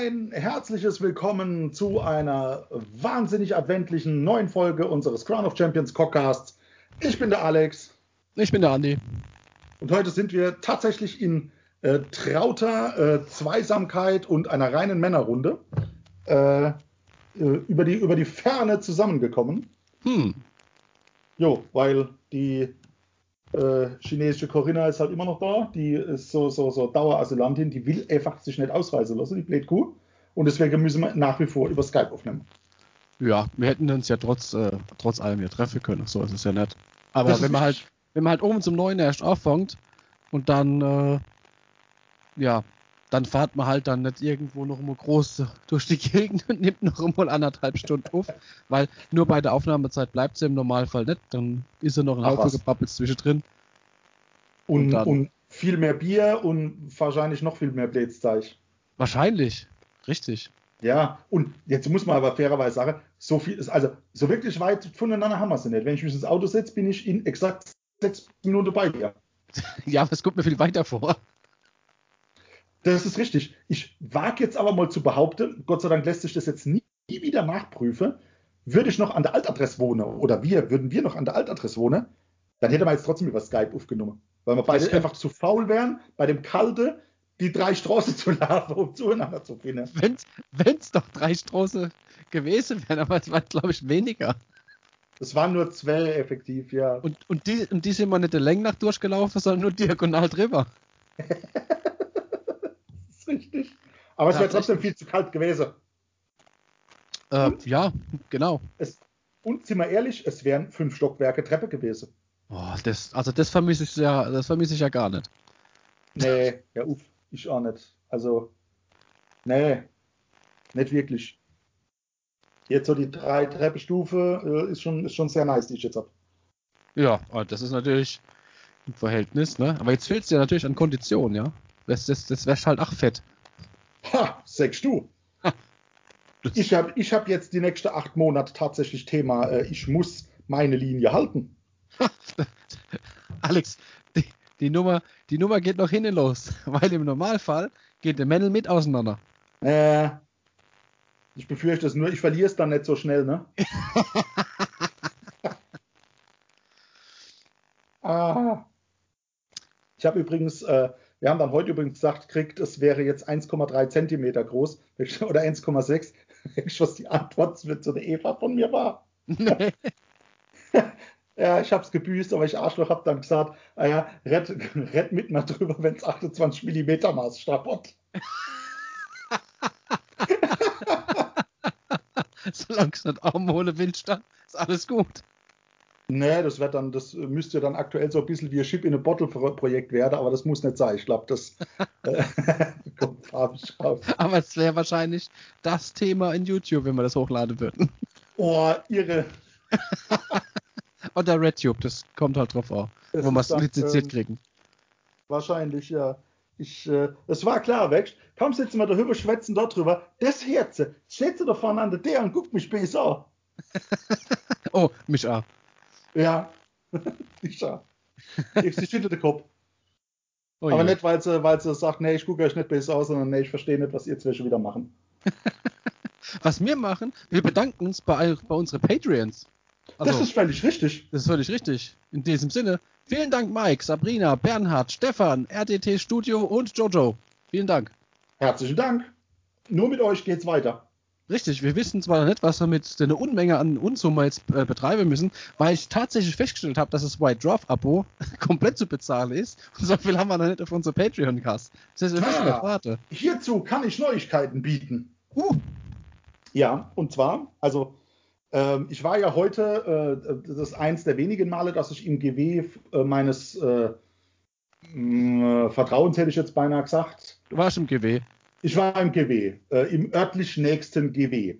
ein herzliches Willkommen zu einer wahnsinnig adventlichen neuen Folge unseres Crown of Champions Podcasts. Ich bin der Alex. Ich bin der Andi. Und heute sind wir tatsächlich in äh, trauter äh, Zweisamkeit und einer reinen Männerrunde äh, äh über, die, über die Ferne zusammengekommen. Hm. Jo, weil die äh, chinesische Corinna ist halt immer noch da. Die ist so, so, so Dauerasylantin. Die will einfach sich nicht ausreisen lassen, die blöd Kuh. Und deswegen müssen wir nach wie vor über Skype aufnehmen. Ja, wir hätten uns ja trotz, äh, trotz allem hier treffen können. So ist es ja nicht. Aber wenn man halt, wenn man halt oben zum Neuen erst auffängt und dann, äh, ja, dann fahrt man halt dann nicht irgendwo noch mal groß durch die Gegend und nimmt noch mal anderthalb Stunden auf, weil nur bei der Aufnahmezeit bleibt sie im Normalfall nicht, dann ist er noch ein Haufen gebabbelt zwischendrin. Und, und, und, viel mehr Bier und wahrscheinlich noch viel mehr Blätzeich. Wahrscheinlich, richtig. Ja, und jetzt muss man aber fairerweise sagen, so viel ist, also so wirklich weit voneinander haben wir sie nicht. Wenn ich mich ins Auto setze, bin ich in exakt sechs Minuten bei dir. ja, es kommt mir viel weiter vor. Das ist richtig. Ich wage jetzt aber mal zu behaupten, Gott sei Dank lässt sich das jetzt nie, nie wieder nachprüfen, würde ich noch an der Altadresse wohnen oder wir, würden wir noch an der Altadresse wohnen, dann hätte man jetzt trotzdem über Skype aufgenommen. Weil wir beide einfach zu faul wären, bei dem Kalte die drei Straßen zu laufen, um zueinander zu finden. Wenn es doch drei Straßen gewesen wären, aber es waren, glaube ich, weniger. Es waren nur zwei effektiv, ja. Und, und, die, und die sind mal nicht der Länge nach durchgelaufen, sondern nur diagonal drüber. richtig. Aber es wäre trotzdem viel zu kalt gewesen. Äh, ja, genau. Es, und sind wir ehrlich, es wären fünf Stockwerke Treppe gewesen. Oh, das, also das vermisse ich ja, das vermisse ich ja gar nicht. Nee, ja uff, ich auch nicht. Also, nee, nicht wirklich. Jetzt so die drei Treppenstufe äh, ist, schon, ist schon sehr nice, die ich jetzt habe. Ja, das ist natürlich ein Verhältnis, ne? Aber jetzt fehlt es ja natürlich an Kondition, ja? Das, das, das wäre halt auch fett. Ha, sagst du. Ich habe ich hab jetzt die nächsten acht Monate tatsächlich Thema, äh, ich muss meine Linie halten. Alex, die, die, Nummer, die Nummer geht noch hinten los, weil im Normalfall geht der Männel mit auseinander. Äh, ich befürchte es nur, ich verliere es dann nicht so schnell, ne? ah. Ich habe übrigens äh, wir haben dann heute übrigens gesagt, kriegt, es wäre jetzt 1,3 Zentimeter groß oder 1,6. Was die Antwort zu der Eva von mir war. Nee. ja, ich habe es gebüßt, aber ich Arschloch habe dann gesagt, ah ja, red, red mit mal drüber, wenn es 28 Millimeter Maßstab hat. Solange es nicht Arm ohne Windstand, ist alles gut. Nee, das wird dann, das müsste dann aktuell so ein bisschen wie ein Chip in a Bottle Projekt werden, aber das muss nicht sein. Ich glaube, das äh, kommt farbig raus. Aber es wäre wahrscheinlich das Thema in YouTube, wenn wir das hochladen würden. Oh, irre. Oder RedTube, das kommt halt drauf an, wo wir es lizenziert ähm, kriegen. Wahrscheinlich, ja. Ich, äh, es war klar, weg. Komm, sitzen wir darüber, schwätzen darüber. Das Herze, schätze da vorne an der der und guck mich besser. oh, mich auch. Ja, ich schau. Ich schüttel den Kopf. Oh Aber nicht, weil sie, weil sie sagt, nee, ich gucke euch nicht besser aus, sondern nee, ich verstehe nicht, was ihr zwei schon wieder machen. was wir machen, wir bedanken uns bei, bei unseren Patreons. Also, das ist völlig richtig. Das ist völlig richtig. In diesem Sinne, vielen Dank Mike, Sabrina, Bernhard, Stefan, RTT Studio und Jojo. Vielen Dank. Herzlichen Dank. Nur mit euch geht's weiter. Richtig, wir wissen zwar nicht, was wir mit der Unmenge an Unsumme jetzt äh, betreiben müssen, weil ich tatsächlich festgestellt habe, dass das White Draft Abo komplett zu bezahlen ist. Und so viel haben wir noch nicht auf unser Patreon-Cast. Das heißt, wir ah, warte. Hierzu kann ich Neuigkeiten bieten. Uh. Ja, und zwar, also ähm, ich war ja heute, äh, das ist eins der wenigen Male, dass ich im GW äh, meines äh, Vertrauens, hätte ich jetzt beinahe gesagt. Du warst im GW. Ich war im GW, äh, im örtlich nächsten GW.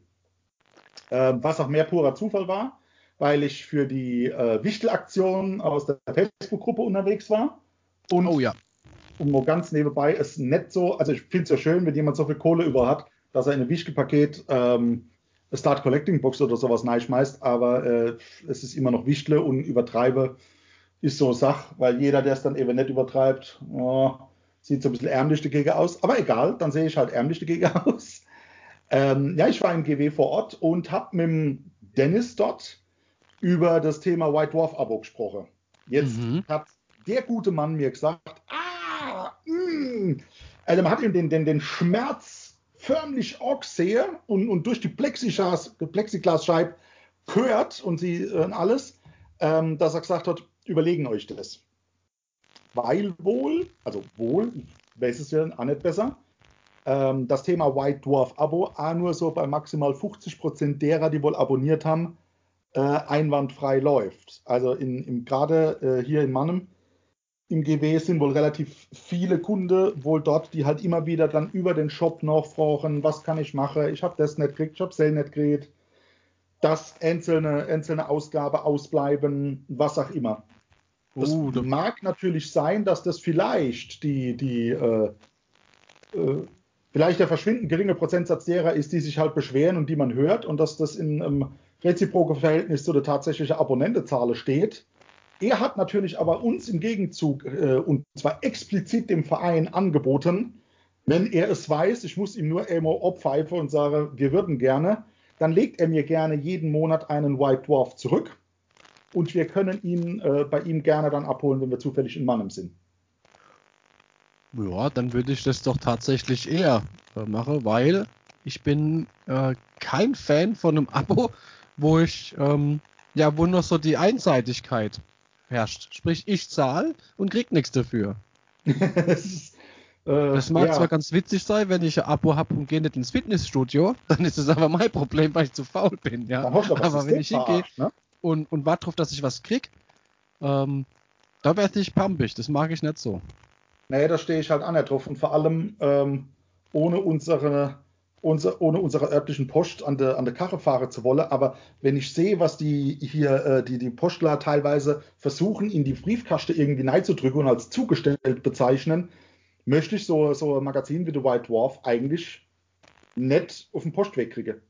Äh, was auch mehr purer Zufall war, weil ich für die äh, Wichtelaktion aus der Facebook-Gruppe unterwegs war. Und oh ja. Und nur ganz nebenbei ist nett so, also ich finde es ja schön, wenn jemand so viel Kohle über hat, dass er in ein Wichtelpaket ähm, Start Collecting Box oder sowas schmeißt, aber äh, es ist immer noch Wichtle und übertreibe ist so Sach, weil jeder, der es dann eben nicht übertreibt, oh, Sieht so ein bisschen ärmlich dagegen aus, aber egal, dann sehe ich halt ärmlich dagegen aus. Ähm, ja, ich war im GW vor Ort und habe mit dem Dennis dort über das Thema White Dwarf Abo gesprochen. Jetzt mhm. hat der gute Mann mir gesagt, ah, mh. Mm. also man hat ihm den, den, den Schmerz förmlich auch gesehen und, und durch die Plexiglas, Plexiglasscheibe gehört und sie äh, alles, ähm, dass er gesagt hat, überlegen euch das. Weil wohl, also wohl, weiß es ja auch nicht besser, ähm, das Thema White Dwarf Abo auch nur so bei maximal 50 Prozent derer, die wohl abonniert haben, äh, einwandfrei läuft. Also in, in gerade äh, hier in Mannem im GW sind wohl relativ viele Kunden wohl dort, die halt immer wieder dann über den Shop nachfragen, was kann ich machen, ich habe das nicht gekriegt, ich habe Sale nicht gekriegt, dass einzelne, einzelne Ausgabe ausbleiben, was auch immer. Das uh, mag natürlich sein, dass das vielleicht die, die äh, äh, vielleicht der verschwindend geringe Prozentsatz derer ist, die sich halt beschweren und die man hört und dass das in einem reziproken Verhältnis zu der tatsächlichen Abonnentezahl steht. Er hat natürlich aber uns im Gegenzug äh, und zwar explizit dem Verein angeboten, wenn er es weiß, ich muss ihm nur immer abpfeifen und sage, wir würden gerne, dann legt er mir gerne jeden Monat einen White Dwarf zurück und wir können ihn äh, bei ihm gerne dann abholen, wenn wir zufällig in Mannem sind. Ja, dann würde ich das doch tatsächlich eher äh, machen, weil ich bin äh, kein Fan von einem Abo, wo ich ähm, ja, wo noch so die Einseitigkeit herrscht. Sprich, ich zahle und krieg nichts dafür. das, ist, äh, das mag ja. zwar ganz witzig sein, wenn ich ein Abo habe und gehe nicht ins Fitnessstudio, dann ist es aber mein Problem, weil ich zu faul bin. Ja. aber, aber wenn ich hingehe ne? Und, und warte darauf, dass ich was krieg, ähm, da werde ich pampig. Das mag ich nicht so. Nee, da stehe ich halt an drauf. Und vor allem ähm, ohne unsere unser, ohne unsere örtlichen Post an der, an der Karre fahren zu wollen. Aber wenn ich sehe, was die hier, äh, die, die Postler teilweise versuchen, in die Briefkaste irgendwie reinzudrücken und als zugestellt bezeichnen, möchte ich so, so ein Magazin wie The White Dwarf eigentlich nicht auf den Postweg kriegen.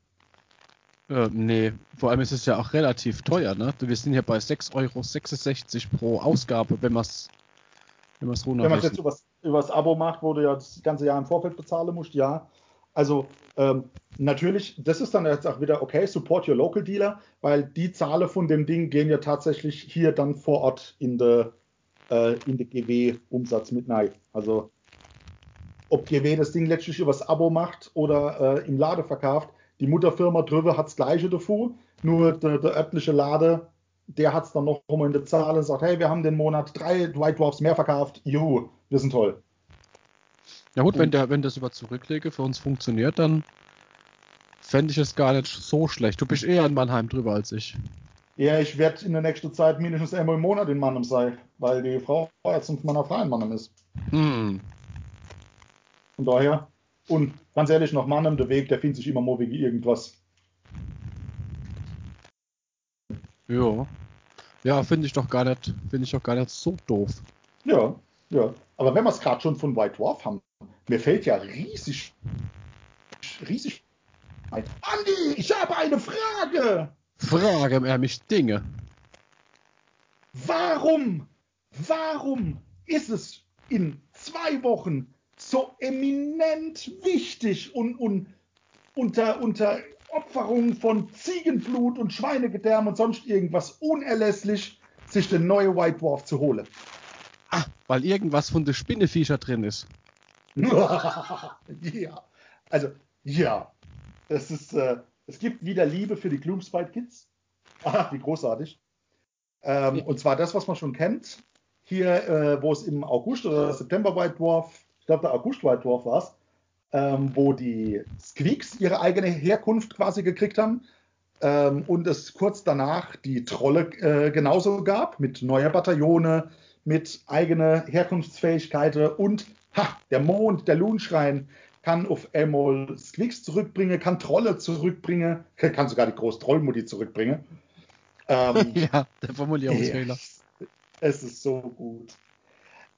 Äh, nee, vor allem ist es ja auch relativ teuer, ne? Wir sind ja bei 6,66 Euro pro Ausgabe, wenn man es wenn man es Wenn man es jetzt übers, übers Abo macht, wo du ja das ganze Jahr im Vorfeld bezahlen musst, ja. Also ähm, natürlich, das ist dann jetzt auch wieder okay, support your local dealer, weil die Zahlen von dem Ding gehen ja tatsächlich hier dann vor Ort in der äh, in der GW-Umsatz mit rein. Also ob GW das Ding letztlich übers Abo macht oder äh, im Lade verkauft, die Mutterfirma drüber hat das gleiche davor, nur der, der örtliche Lade, der hat es dann noch rum in der Zahl und sagt, hey, wir haben den Monat drei White Dwarfs mehr verkauft, juhu, wir sind toll. Ja gut, wenn, der, wenn das über Zurücklege für uns funktioniert, dann fände ich es gar nicht so schlecht. Du bist eher in Mannheim drüber als ich. Ja, ich werde in der nächsten Zeit mindestens einmal im Monat in Mannheim sein, weil die Frau jetzt von meiner Frau in Mannheim ist. Hm. Von daher, und ganz ehrlich, nach Mannheim, der Weg, der findet sich immer mal wegen irgendwas. Ja. Ja, finde ich doch gar nicht, finde ich doch gar nicht so doof. Ja, ja. Aber wenn wir es gerade schon von White Dwarf haben, mir fällt ja riesig, riesig ein. Andi, ich habe eine Frage. Frage er mich Dinge. Warum, warum ist es in zwei Wochen so eminent wichtig und, und unter, unter Opferung von Ziegenblut und Schweinegedärm und sonst irgendwas unerlässlich, sich den neuen White Dwarf zu holen? Ah, weil irgendwas von der Spinneviecher drin ist. ja, also ja, es ist, äh, es gibt wieder Liebe für die Gloomspite Kids. Ah, wie großartig. Ähm, und zwar das, was man schon kennt. Hier, äh, wo es im August oder September White Dwarf, glaube der August White Dwarf war es, ähm, wo die Squeaks ihre eigene Herkunft quasi gekriegt haben. Ähm, und es kurz danach die Trolle äh, genauso gab, mit neuer Bataillone, mit eigener Herkunftsfähigkeiten und ha, der Mond, der Loonschrein kann auf einmal Squeaks zurückbringen, kann Trolle zurückbringen, kann sogar die Groß-Trollmutti zurückbringen. Ähm, ja, der Formulierungsfehler. Es ist so gut.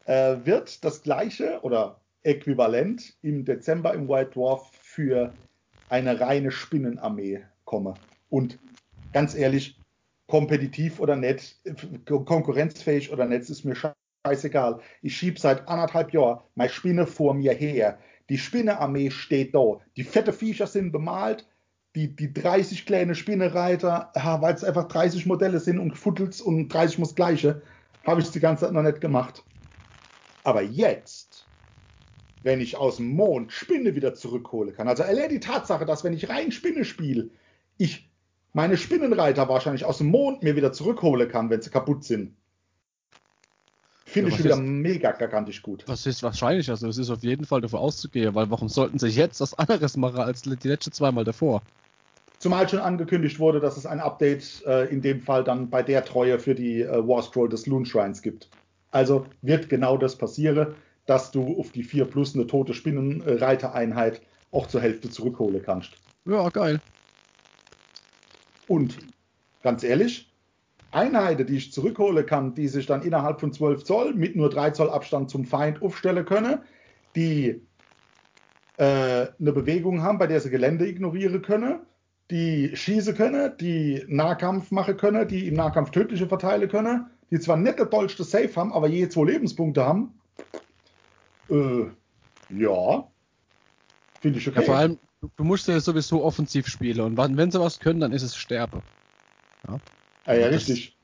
Äh, wird das gleiche oder äquivalent im Dezember im White Dwarf für eine reine Spinnenarmee kommen. Und ganz ehrlich, kompetitiv oder nicht, konkurrenzfähig oder nicht, ist mir scheißegal. Ich schiebe seit anderthalb Jahren meine Spinne vor mir her. Die Spinnearmee steht da. Die fette Viecher sind bemalt. Die, die 30 kleine Spinnereiter, weil es einfach 30 Modelle sind und Futtels und 30 muss gleiche, habe ich die ganze Zeit noch nicht gemacht. Aber jetzt, wenn ich aus dem Mond Spinne wieder zurückhole kann, also allein die Tatsache, dass wenn ich rein Spinne spiele, ich meine Spinnenreiter wahrscheinlich aus dem Mond mir wieder zurückhole kann, wenn sie kaputt sind. Finde ja, ich wieder ist, mega gigantisch gut. Das ist wahrscheinlich, also es ist auf jeden Fall davor auszugehen, weil warum sollten sie jetzt was anderes machen als die letzten zweimal davor? Zumal schon angekündigt wurde, dass es ein Update äh, in dem Fall dann bei der Treue für die äh, War Scroll des Loon Shrines gibt. Also wird genau das passieren, dass du auf die 4 plus eine tote Spinnenreitereinheit auch zur Hälfte zurückholen kannst. Ja, geil. Und ganz ehrlich, Einheiten, die ich zurückholen kann, die sich dann innerhalb von 12 Zoll mit nur 3 Zoll Abstand zum Feind aufstellen können, die äh, eine Bewegung haben, bei der sie Gelände ignorieren können, die schießen können, die Nahkampf machen können, die im Nahkampf tödliche verteilen können, die zwar nicht der dollste Safe haben, aber je zwei Lebenspunkte haben. Äh, ja. Finde ich okay. Ja, vor allem, du musst ja sowieso offensiv spielen und wenn sie was können, dann ist es Sterbe. Ja, ah, ja, richtig.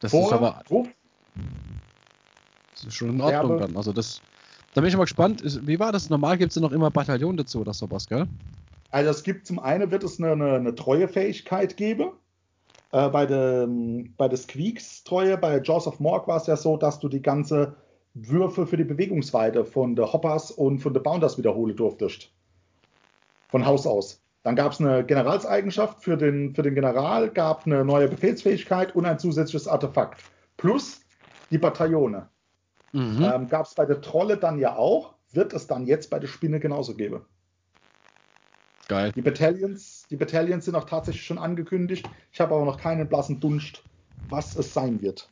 Das Vor, ist aber. Das ist schon in Ordnung Sterbe. dann. Also das. Da bin ich mal gespannt. Wie war das? Normal gibt es ja noch immer Bataillon dazu oder sowas, gell? Also es gibt zum einen wird es eine, eine, eine Treuefähigkeit geben. Äh, bei, der, bei der Squeaks-Treue, bei Jaws of Morg war es ja so, dass du die ganze Würfe für die Bewegungsweite von der Hoppers und von der Bounders wiederholen durftest. Von Haus aus. Dann gab es eine Generalseigenschaft für den, für den General, gab eine neue Befehlsfähigkeit und ein zusätzliches Artefakt. Plus die Bataillone. Mhm. Ähm, gab es bei der Trolle dann ja auch, wird es dann jetzt bei der Spinne genauso geben. Geil. Die Battalions, die Battalions sind auch tatsächlich schon angekündigt. Ich habe aber noch keinen blassen Dunst, was es sein wird.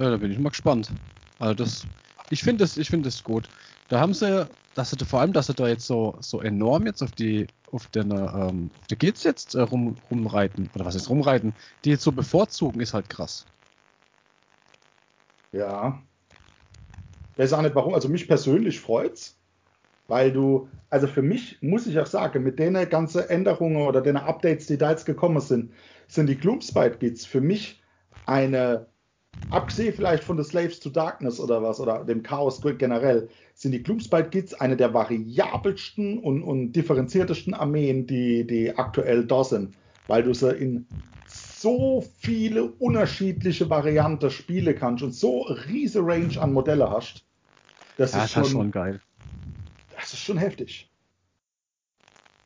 Ja, da bin ich mal gespannt. Also das, ich finde das, ich finde das gut. Da haben sie, dass sie vor allem, dass sie da jetzt so, so enorm jetzt auf die, auf den, ähm, auf die Kids jetzt äh, rum, rumreiten oder was ist rumreiten, die jetzt so bevorzugen, ist halt krass. Ja. Ich weiß auch nicht warum. Also mich persönlich freut's weil du, also für mich muss ich auch sagen, mit den ganzen Änderungen oder den Updates, die da jetzt gekommen sind, sind die Gloomspite Bits für mich eine, abgesehen vielleicht von The Slaves to Darkness oder was, oder dem Chaos generell, sind die Gloomspite Gits eine der variabelsten und, und differenziertesten Armeen, die, die aktuell da sind, weil du sie in so viele unterschiedliche Varianten spielen kannst und so riesige Range an Modelle hast. Das ja, ist schon, schon geil das ist schon heftig.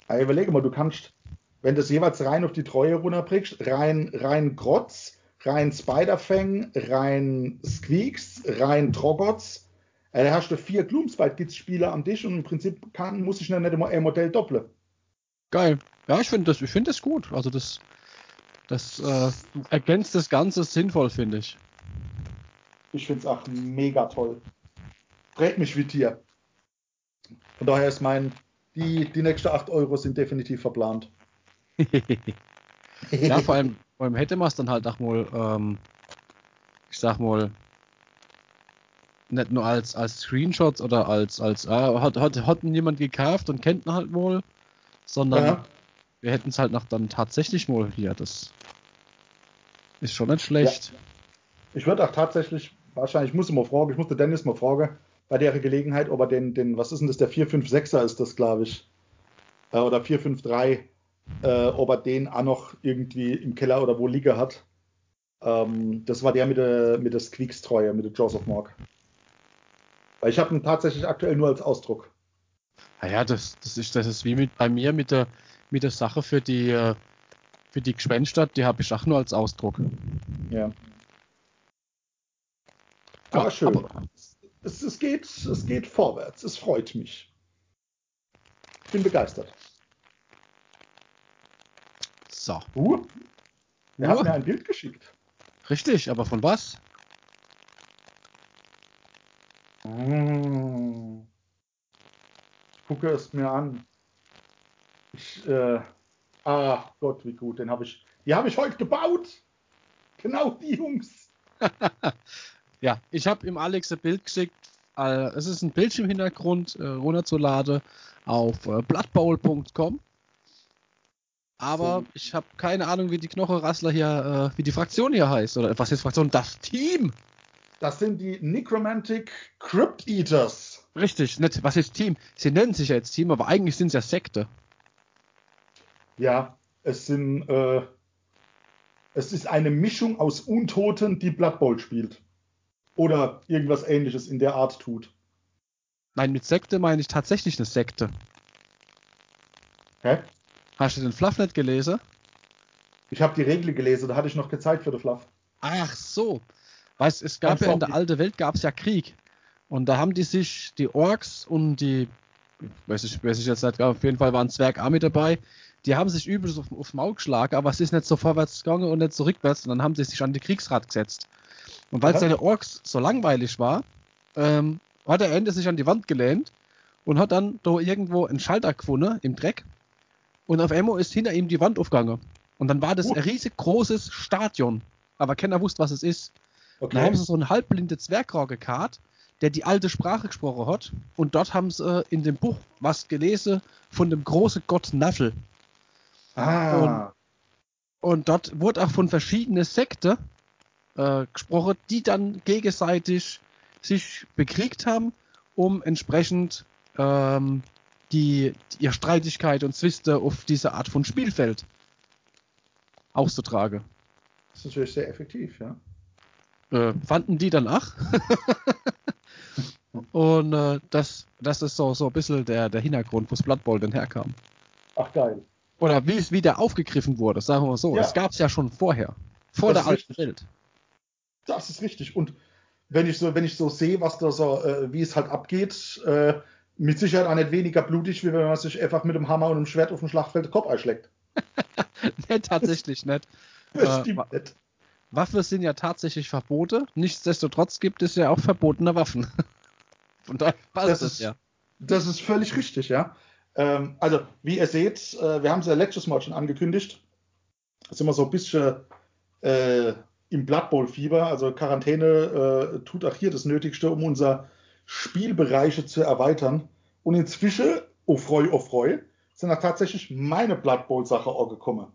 Aber überlege mal, du kannst, wenn du es jeweils rein auf die Treue runterbringst, rein, rein Grotz, rein Spiderfang, rein Squeaks, rein Troggots, äh, da hast du vier Gloomspite-Spieler am Tisch und im Prinzip kann, muss ich nicht immer ein Modell doppeln. Geil. Ja, ich finde das, find das gut. Also das, das äh, ergänzt das Ganze sinnvoll, finde ich. Ich finde es auch mega toll. Dreht mich wie Tier. Von daher ist mein, die, die nächsten 8 Euro sind definitiv verplant. ja, vor allem, vor allem hätte man es dann halt auch mal, ähm, ich sag mal, nicht nur als, als Screenshots oder als, als ah, hat, hat, hat jemand gekauft und kennt ihn halt wohl, sondern ja. wir hätten es halt noch dann tatsächlich mal hier. Das ist schon nicht schlecht. Ja. Ich würde auch tatsächlich, wahrscheinlich, ich muss mal fragen, ich musste Dennis mal fragen, bei der Gelegenheit, ob er den, den was ist denn das, der 456er ist das, glaube ich, äh, oder 453, äh, ob er den auch noch irgendwie im Keller oder wo liegen hat. Ähm, das war der mit der, mit der Squeaks-Treue, mit der Jaws of Morg. Weil ich habe ihn tatsächlich aktuell nur als Ausdruck. Naja, ah das, das, ist, das ist wie mit, bei mir mit der, mit der Sache für die, äh, für die Gespenster, die habe ich auch nur als Ausdruck. Ja. Aber ja, schön. Aber, es, es, geht, es geht vorwärts. Es freut mich. Ich bin begeistert. So. Uh, er uh. hat mir ein Bild geschickt. Richtig, aber von was? Mmh. Ich gucke es mir an. Ich, äh, ah Gott, wie gut, den habe ich, die habe ich heute gebaut. Genau die Jungs. Ja, ich habe ihm Alex ein Bild geschickt äh, es ist ein Bildschirmhintergrund äh, runterzuladen auf äh, bloodbowl.com. Aber so. ich habe keine Ahnung, wie die Knochenrassler hier, äh, wie die Fraktion hier heißt. Oder was ist Fraktion? Das Team! Das sind die Necromantic Crypt Eaters. Richtig, nicht, was ist Team? Sie nennen sich ja jetzt Team, aber eigentlich sind es ja Sekte. Ja, es sind, äh, es ist eine Mischung aus Untoten, die Blood Bowl spielt. Oder irgendwas ähnliches in der Art tut. Nein, mit Sekte meine ich tatsächlich eine Sekte. Hä? Hast du den Fluff nicht gelesen? Ich habe die Regel gelesen, da hatte ich noch keine Zeit für den Fluff. Ach so. Weißt, es gab ja in der alten Welt gab es ja Krieg. Und da haben die sich, die Orks und die, weiß ich, weiß ich jetzt nicht, auf jeden Fall waren Zwergarmee dabei, die haben sich übel auf, aufs Maul geschlagen, aber es ist nicht so vorwärts gegangen und nicht so rückwärts. Und dann haben sie sich an die Kriegsrat gesetzt. Und weil seine Orks so langweilig war, ähm, hat er Ende sich an die Wand gelehnt und hat dann da irgendwo einen Schalter gefunden im Dreck. Und auf einmal ist hinter ihm die Wand aufgegangen. Und dann war das uh. ein riesig großes Stadion. Aber keiner wusste, was es ist. Okay. Dann haben sie so einen halbblinde Zwergrau gekarrt, der die alte Sprache gesprochen hat. Und dort haben sie äh, in dem Buch was gelesen von dem großen Gott Naffel. Ah. Und, und dort wurde auch von verschiedenen Sekten äh, gesprochen, die dann gegenseitig sich bekriegt haben, um entsprechend ähm, die, die ihre Streitigkeit und Zwiste auf diese Art von Spielfeld auszutragen. Das ist natürlich sehr effektiv, ja. Äh, fanden die dann ach. und äh, das, das ist so, so ein bisschen der, der Hintergrund, wo Blood Bowl denn herkam. Ach geil. Oder wie es wieder aufgegriffen wurde, sagen wir so. Ja. Es gab es ja schon vorher. Vor das der alten Welt. Das ist richtig. Und wenn ich so, wenn ich so sehe, was da so, äh, wie es halt abgeht, äh, mit Sicherheit auch nicht weniger blutig, wie wenn man sich einfach mit dem Hammer und einem Schwert auf dem Schlachtfeld den Kopf einschlägt. nee, tatsächlich nicht. Das stimmt äh, nicht. Waffen sind ja tatsächlich verboten. Nichtsdestotrotz gibt es ja auch verbotene Waffen. Von daher passt das, ist, ja. Das ist völlig richtig, ja. Ähm, also, wie ihr seht, äh, wir haben es ja letztes Mal schon angekündigt. Das ist immer so ein bisschen äh, im Blood Bowl Fieber. Also Quarantäne äh, tut auch hier das Nötigste, um unser Spielbereiche zu erweitern. Und inzwischen, oh freu, oh freu, sind auch tatsächlich meine Blood Bowl Sache auch gekommen.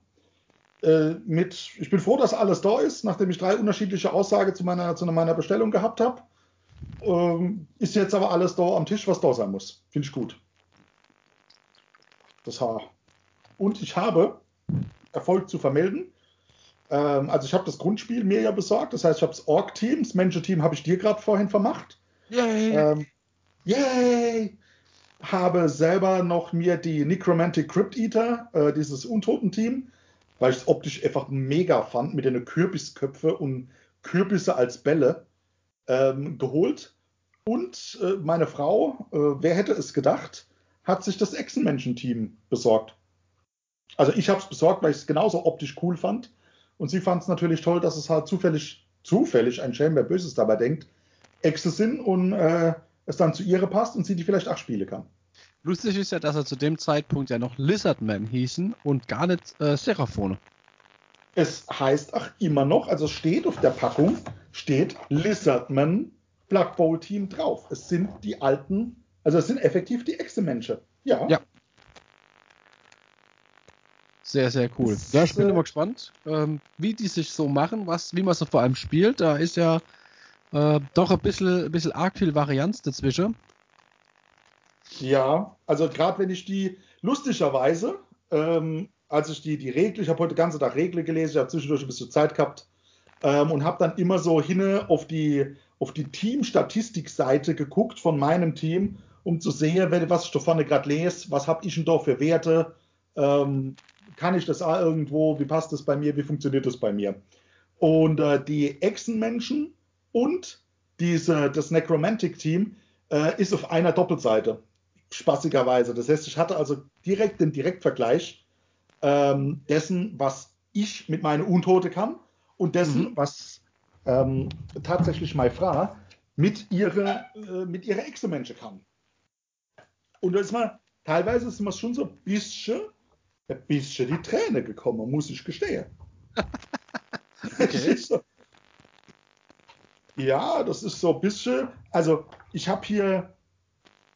Äh, mit, ich bin froh, dass alles da ist, nachdem ich drei unterschiedliche Aussagen zu meiner, zu meiner Bestellung gehabt habe. Ähm, ist jetzt aber alles da am Tisch, was da sein muss. Finde ich gut. Das Haar. Und ich habe Erfolg zu vermelden. Ähm, also ich habe das Grundspiel mir ja besorgt. Das heißt, ich habe das Org-Team, das Menschen-Team habe ich dir gerade vorhin vermacht. Yay! Ähm, yay! Habe selber noch mir die Necromantic Crypt Eater, äh, dieses Untoten-Team, weil ich es optisch einfach mega fand, mit den Kürbisköpfe und Kürbisse als Bälle ähm, geholt. Und äh, meine Frau, äh, wer hätte es gedacht, hat sich das Echsenmenschen-Team besorgt. Also ich habe es besorgt, weil ich es genauso optisch cool fand. Und sie fand es natürlich toll, dass es halt zufällig, zufällig, ein Schelm, wer Böses dabei denkt, Echse sind und äh, es dann zu ihre passt und sie die vielleicht acht spielen kann. Lustig ist ja, dass er zu dem Zeitpunkt ja noch Lizardman hießen und gar nicht äh, Seraphone. Es heißt ach immer noch, also steht auf der Packung, steht Lizardman Blood Bowl Team drauf. Es sind die alten, also es sind effektiv die Echse-Menschen. Ja. Ja. Sehr, sehr cool. Das, ja, ich bin äh, immer gespannt, ähm, wie die sich so machen, was, wie man so vor allem spielt. Da ist ja äh, doch ein bisschen, ein bisschen arg viel Varianz dazwischen. Ja, also gerade wenn ich die, lustigerweise, ähm, als ich die, die Regel, ich habe heute den ganzen Tag Regle gelesen, ich habe zwischendurch ein bisschen Zeit gehabt ähm, und habe dann immer so hin auf die, auf die Team-Statistik-Seite geguckt von meinem Team, um zu sehen, was ich da vorne gerade lese, was habe ich denn da für Werte, ähm, kann ich das auch irgendwo, wie passt das bei mir, wie funktioniert das bei mir. Und äh, die Echsenmenschen und diese, das Necromantic-Team äh, ist auf einer Doppelseite, spaßigerweise. Das heißt, ich hatte also direkt den Direktvergleich ähm, dessen, was ich mit meiner Untote kann und dessen, mhm. was ähm, tatsächlich meine Frau mit ihrer, äh, mit ihrer Echsenmenschen kann. Und da ist man, teilweise ist man schon so ein bisschen, ein bisschen die Träne gekommen, muss ich gestehen. okay. Ja, das ist so ein bisschen. Also, ich habe hier.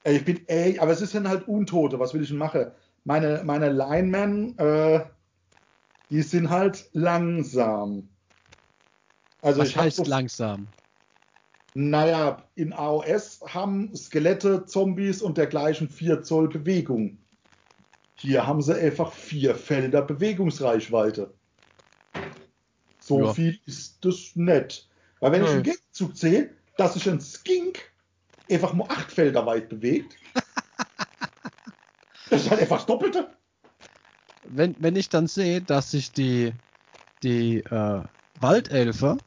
Ey, ich bin ey, aber es ist dann halt Untote. Was will ich denn machen? Meine, meine Linemen, äh, die sind halt langsam. Also Was heißt so, langsam? Naja, in AOS haben Skelette, Zombies und dergleichen 4 Zoll Bewegung. Hier haben sie einfach vier Felder Bewegungsreichweite. So ja. viel ist das nett. Weil wenn ja. ich im Gegenzug sehe, dass sich ein Skink einfach nur acht Felder weit bewegt, das ist halt einfach das Doppelte. Wenn, wenn ich dann sehe, dass sich die, die äh, Waldelfe,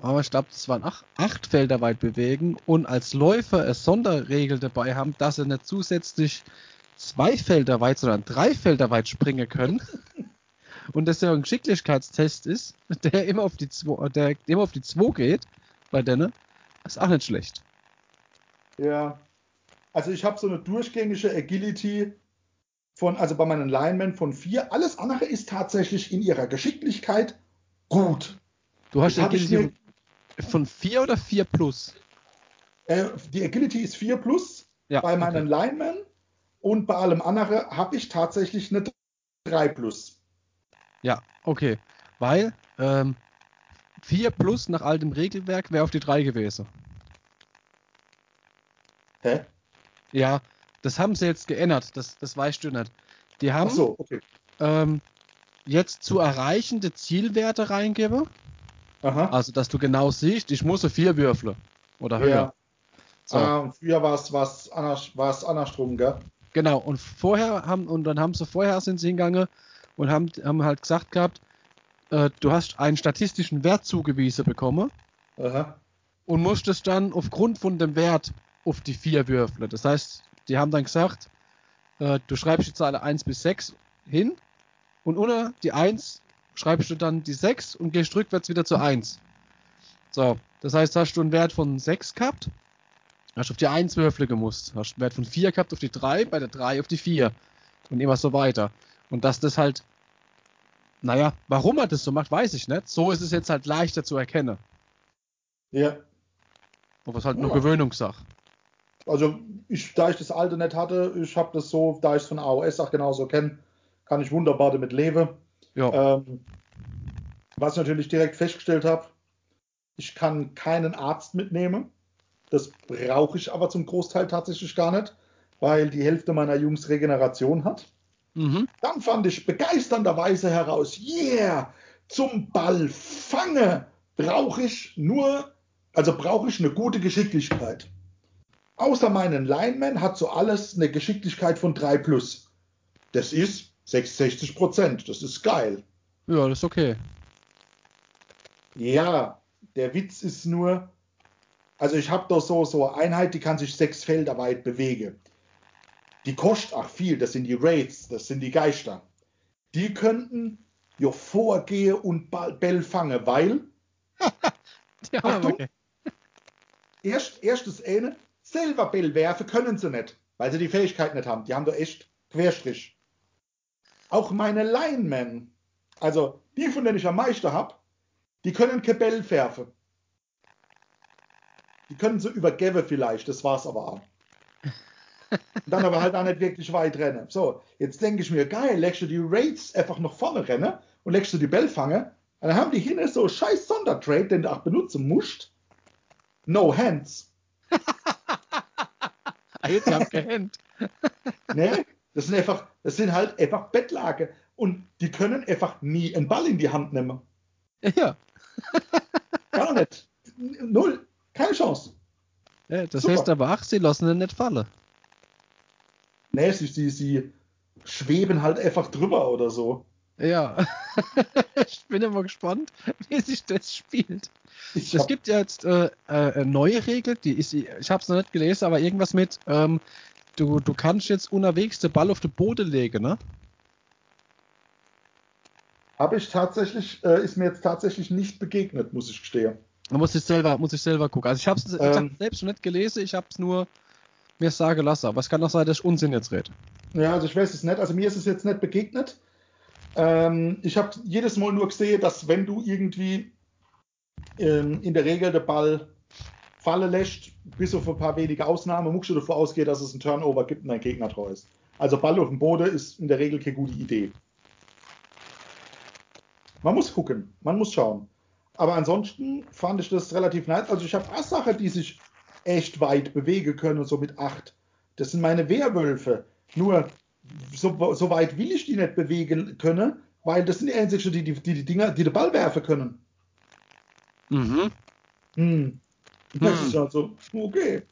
aber ich glaube, das waren acht, acht Felder weit bewegen und als Läufer eine Sonderregel dabei haben, dass sie nicht zusätzlich zwei Felder weit, sondern drei Felder weit springen können. Und das ja ein Geschicklichkeitstest ist, der immer auf die 2, der immer auf die 2 geht, bei denen, ist auch nicht schlecht. Ja. Also ich habe so eine durchgängige Agility von, also bei meinen Linemen von 4. Alles andere ist tatsächlich in ihrer Geschicklichkeit gut. Du hast Agility von 4 oder 4 plus? Äh, die Agility ist 4 plus ja, bei meinen okay. Linemen und bei allem anderen habe ich tatsächlich eine 3 plus. Ja, okay. Weil ähm, 4 plus nach altem Regelwerk wäre auf die 3 gewesen. Hä? Ja, das haben sie jetzt geändert, das, das weißt du nicht. Die haben so, okay. ähm, jetzt zu erreichende Zielwerte reingebe. Aha. Also, dass du genau siehst, ich muss 4 würfeln. Oder höher. Ja. So. Und früher war es was andersrum, gell? Genau, und vorher haben, und dann haben sie vorher sind sie hingegangen und haben, haben halt gesagt gehabt, äh, du hast einen statistischen Wert zugewiesen bekommen Aha. und musstest dann aufgrund von dem Wert auf die 4 würfeln. Das heißt, die haben dann gesagt, äh, du schreibst die Zahl 1 bis 6 hin und unter die 1 schreibst du dann die 6 und gehst rückwärts wieder zur 1. So, das heißt, hast du einen Wert von 6 gehabt Hast auf die 1 Würfel gemusst. Hast einen Wert von 4 gehabt auf die 3, bei der 3 auf die 4. Und immer so weiter. Und dass das halt, naja, warum er das so macht, weiß ich nicht. So ist es jetzt halt leichter zu erkennen. Ja. Aber es ist halt nur ja. Gewöhnungssache. Also, ich, da ich das alte nicht hatte, ich habe das so, da ich es von AOS auch genauso kenne, kann ich wunderbar damit leben. Ja. Ähm, was ich natürlich direkt festgestellt habe, ich kann keinen Arzt mitnehmen. Das brauche ich aber zum Großteil tatsächlich gar nicht, weil die Hälfte meiner Jungs Regeneration hat. Mhm. Dann fand ich begeisternderweise heraus, yeah, zum Ball fange brauche ich nur, also brauche ich eine gute Geschicklichkeit. Außer meinen Lineman hat so alles eine Geschicklichkeit von 3 plus. Das ist 66 Prozent. Das ist geil. Ja, das ist okay. Ja, der Witz ist nur, also ich habe da so, so eine Einheit, die kann sich sechs Felder weit bewegen. Die kostet auch viel, das sind die Raids, das sind die Geister. Die könnten ja vorgehen und Bell fangen, weil. ja, Achtung, okay. erst, erstes eine, selber Bell werfen können sie nicht, weil sie die Fähigkeit nicht haben. Die haben da echt Querstrich. Auch meine Linemen, also die, von denen ich am meisten habe, die können kein Bell werfen. Die können so übergeben vielleicht, das war's aber auch. dann aber halt auch nicht wirklich weit rennen. So, jetzt denke ich mir, geil, legst du die Raids einfach nach vorne rennen und legst du die Bell fangen, und dann haben die hinten so scheiß Sondertrade, den du auch benutzen musst. No hands. Jetzt haben gehängt. ne? Das sind einfach, das sind halt einfach Bettlage. Und die können einfach nie einen Ball in die Hand nehmen. Ja. Gar nicht. Null. Keine Chance. Ja, das Super. heißt aber, ach, sie lassen ihn nicht fallen. Nee, sie, sie, sie schweben halt einfach drüber oder so. Ja. ich bin immer gespannt, wie sich das spielt. Ich es gibt ja jetzt äh, äh, neue Regel, die ist, ich habe es noch nicht gelesen, aber irgendwas mit, ähm, du, du kannst jetzt unterwegs den Ball auf den Boden legen, ne? Habe ich tatsächlich, äh, ist mir jetzt tatsächlich nicht begegnet, muss ich gestehen. Da muss ich selber, muss ich selber gucken. Also ich habe es ähm, selbst schon nicht gelesen, ich habe es nur mir sagen lassen. Aber es kann auch sein, dass ich Unsinn jetzt rede. Ja, also ich weiß es nicht. Also mir ist es jetzt nicht begegnet. Ähm, ich habe jedes Mal nur gesehen, dass wenn du irgendwie ähm, in der Regel der Ball Falle lässt, bis auf ein paar wenige Ausnahmen, musst du davon ausgehen, dass es einen Turnover gibt und ein Gegner treu ist. Also Ball auf dem Boden ist in der Regel keine gute Idee. Man muss gucken, man muss schauen. Aber ansonsten fand ich das relativ nice. Also ich habe auch Sachen, die sich echt weit bewegen können, so mit 8. Das sind meine Werwölfe. Nur so, so, weit will ich die nicht bewegen können, weil das sind die einzigen, die die, die, die Dinger, die den Ball werfen können. Mhm. Hm. Das hm. ist also okay.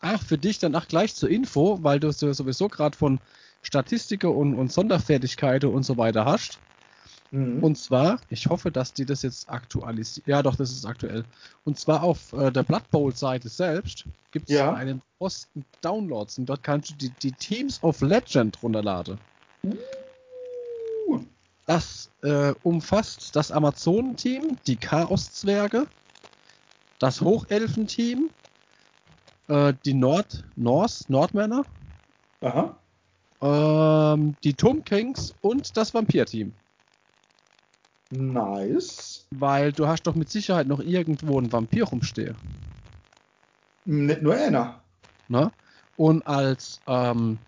Ach, für dich dann auch gleich zur Info, weil du sowieso gerade von Statistiken und, und Sonderfertigkeiten und so weiter hast. Mhm. Und zwar, ich hoffe, dass die das jetzt aktualisiert. Ja, doch, das ist aktuell. Und zwar auf äh, der Blood Bowl-Seite selbst gibt es ja. einen Posten Downloads und dort kannst du die, die Teams of Legend runterladen. Uh. Das äh, umfasst das Amazonenteam, die Chaos-Zwerge, das Hochelfenteam, äh, die Nord Norse Nordmänner. Ähm, die Tomb Kings und das Vampir-Team. Nice. Weil du hast doch mit Sicherheit noch irgendwo einen Vampir rumstehen. Nicht nur einer. Ne? Und als, ähm,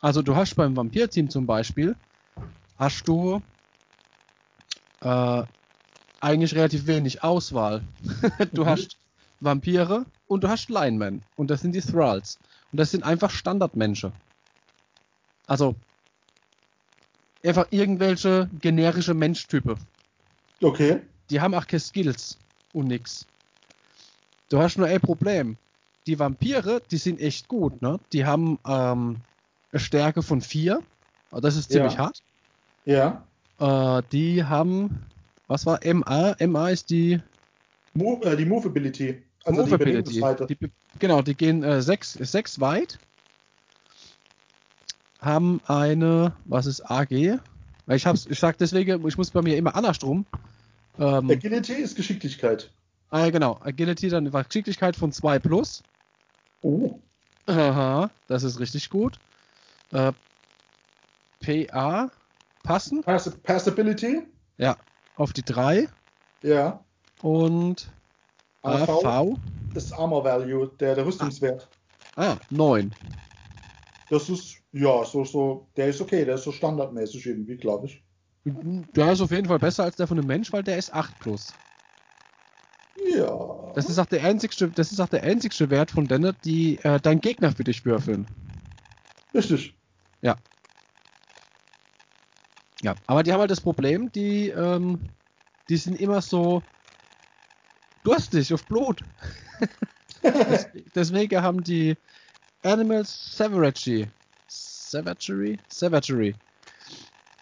also du hast beim Vampir-Team zum Beispiel, hast du äh, eigentlich relativ wenig Auswahl. du mhm. hast Vampire und du hast Linemen und das sind die Thralls. Und das sind einfach Standardmenschen. Also einfach irgendwelche generische Menschtype. Okay. Die haben auch keine Skills und nix. Du hast nur ein Problem. Die Vampire, die sind echt gut, ne? Die haben ähm, eine Stärke von 4. Das ist ziemlich ja. hart. Ja. Äh, die haben, was war MA? MA ist die. Move, äh, die Movability. Also Movability. Die, die, genau, die gehen 6 äh, sechs weit haben eine, was ist AG? Ich hab's, ich sag deswegen, ich muss bei mir immer andersrum. Ähm, Agility ist Geschicklichkeit. Ah genau. Agility dann war Geschicklichkeit von 2 plus. Oh. Aha, das ist richtig gut. Äh, PA passen. Pass Passability? Ja, auf die 3. Ja. Und AV, AV ist Armor Value, der, der Rüstungswert. Ah, 9. Das ist, ja, so, so, der ist okay, der ist so standardmäßig irgendwie, glaube ich. Der ist auf jeden Fall besser als der von einem Mensch, weil der ist 8 plus. Ja. Das ist auch der einzigste, das ist auch der einzigste Wert von denen, die äh, dein Gegner für dich würfeln. Richtig. Ja. Ja, aber die haben halt das Problem, die, ähm, die sind immer so durstig auf Blut. deswegen haben die Animal Savagery. Savagery? Savagery.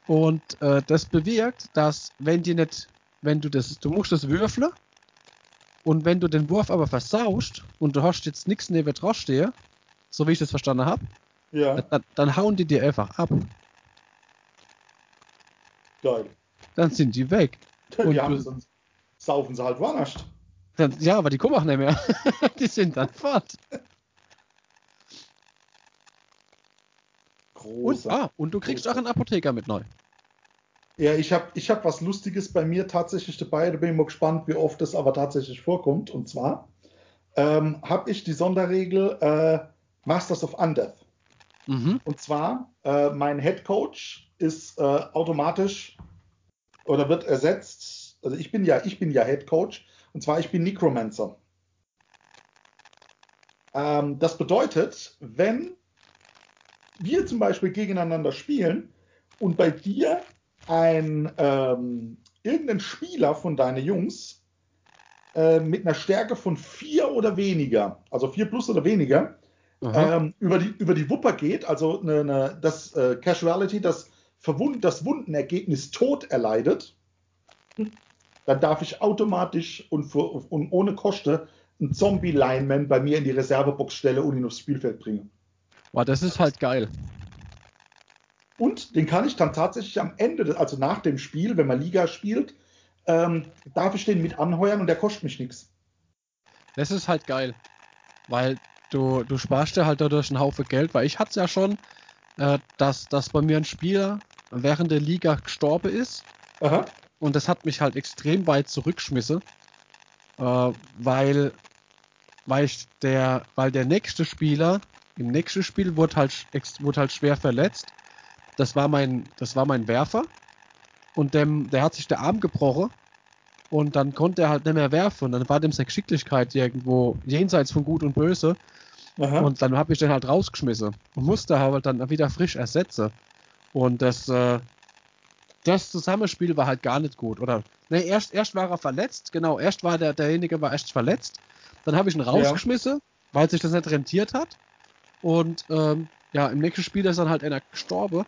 Und äh, das bewirkt, dass wenn die nicht, wenn du das, du musst das würfeln und wenn du den Wurf aber versaust und du hast jetzt nichts neben draufstehen, so wie ich das verstanden habe, ja. dann, dann, hauen die dir einfach ab. Geil. Dann sind die weg. und ja, du, sonst saufen sie halt woanders. Dann, ja, aber die kommen auch nicht mehr. die sind dann fort. Und, ah, und du kriegst auch einen Apotheker mit neu. Ja, ich habe ich hab was Lustiges bei mir tatsächlich dabei. Da bin ich mal gespannt, wie oft das aber tatsächlich vorkommt. Und zwar ähm, habe ich die Sonderregel äh, Masters of Undeath. Mhm. Und zwar, äh, mein Head Coach ist äh, automatisch oder wird ersetzt. Also ich bin ja, ich bin ja Head Coach. Und zwar, ich bin Necromancer. Ähm, das bedeutet, wenn wir zum Beispiel gegeneinander spielen und bei dir ein ähm, irgendein Spieler von deinen Jungs äh, mit einer Stärke von vier oder weniger, also vier plus oder weniger, ähm, über, die, über die Wupper geht, also eine, eine, das äh, Casuality, das, Verwund, das Wundenergebnis Tod erleidet, dann darf ich automatisch und, für, und ohne Kosten einen Zombie-Lineman bei mir in die Reservebox stellen und ihn aufs Spielfeld bringen. Boah, das ist halt geil. Und den kann ich dann tatsächlich am Ende, also nach dem Spiel, wenn man Liga spielt, ähm, darf ich den mit anheuern und der kostet mich nichts. Das ist halt geil. Weil du, du sparst dir halt dadurch einen Haufen Geld, weil ich hatte es ja schon, äh, dass, dass bei mir ein Spieler während der Liga gestorben ist. Aha. und das hat mich halt extrem weit zurückschmissen, äh, weil, weil ich der, weil der nächste Spieler im nächsten Spiel wurde halt, wurde halt schwer verletzt. Das war mein, das war mein Werfer und dem, der hat sich der Arm gebrochen und dann konnte er halt nicht mehr werfen und dann war dem seine Geschicklichkeit irgendwo jenseits von Gut und Böse Aha. und dann habe ich den halt rausgeschmissen und musste halt dann wieder frisch ersetzen und das, äh, das Zusammenspiel war halt gar nicht gut. Oder ne, erst, erst war er verletzt, genau, erst war der, derjenige war erst verletzt. Dann habe ich ihn rausgeschmissen, ja. weil sich das nicht rentiert hat. Und ähm, ja, im nächsten Spiel ist dann halt einer gestorben.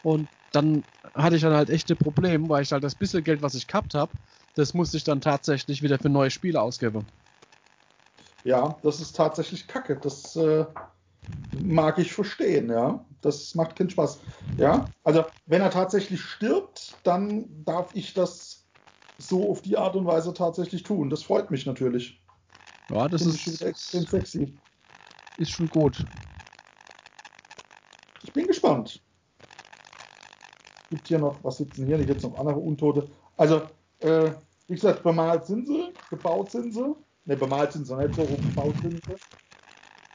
Und dann hatte ich dann halt echte Probleme, weil ich halt das bisschen Geld, was ich gehabt habe, das musste ich dann tatsächlich wieder für neue Spiele ausgeben. Ja, das ist tatsächlich kacke. Das äh, mag ich verstehen, ja. Das macht keinen Spaß. Ja, also wenn er tatsächlich stirbt, dann darf ich das so auf die Art und Weise tatsächlich tun. Das freut mich natürlich. Ja, das Find ist extrem sexy. Ist schon gut. Gespannt. Gibt hier noch, was sitzen hier? Hier gibt es noch andere Untote. Also, äh, wie gesagt, bemalt sind sie, gebaut sind sie. Ne, bemalt sind sie nicht so, gebaut sind sie.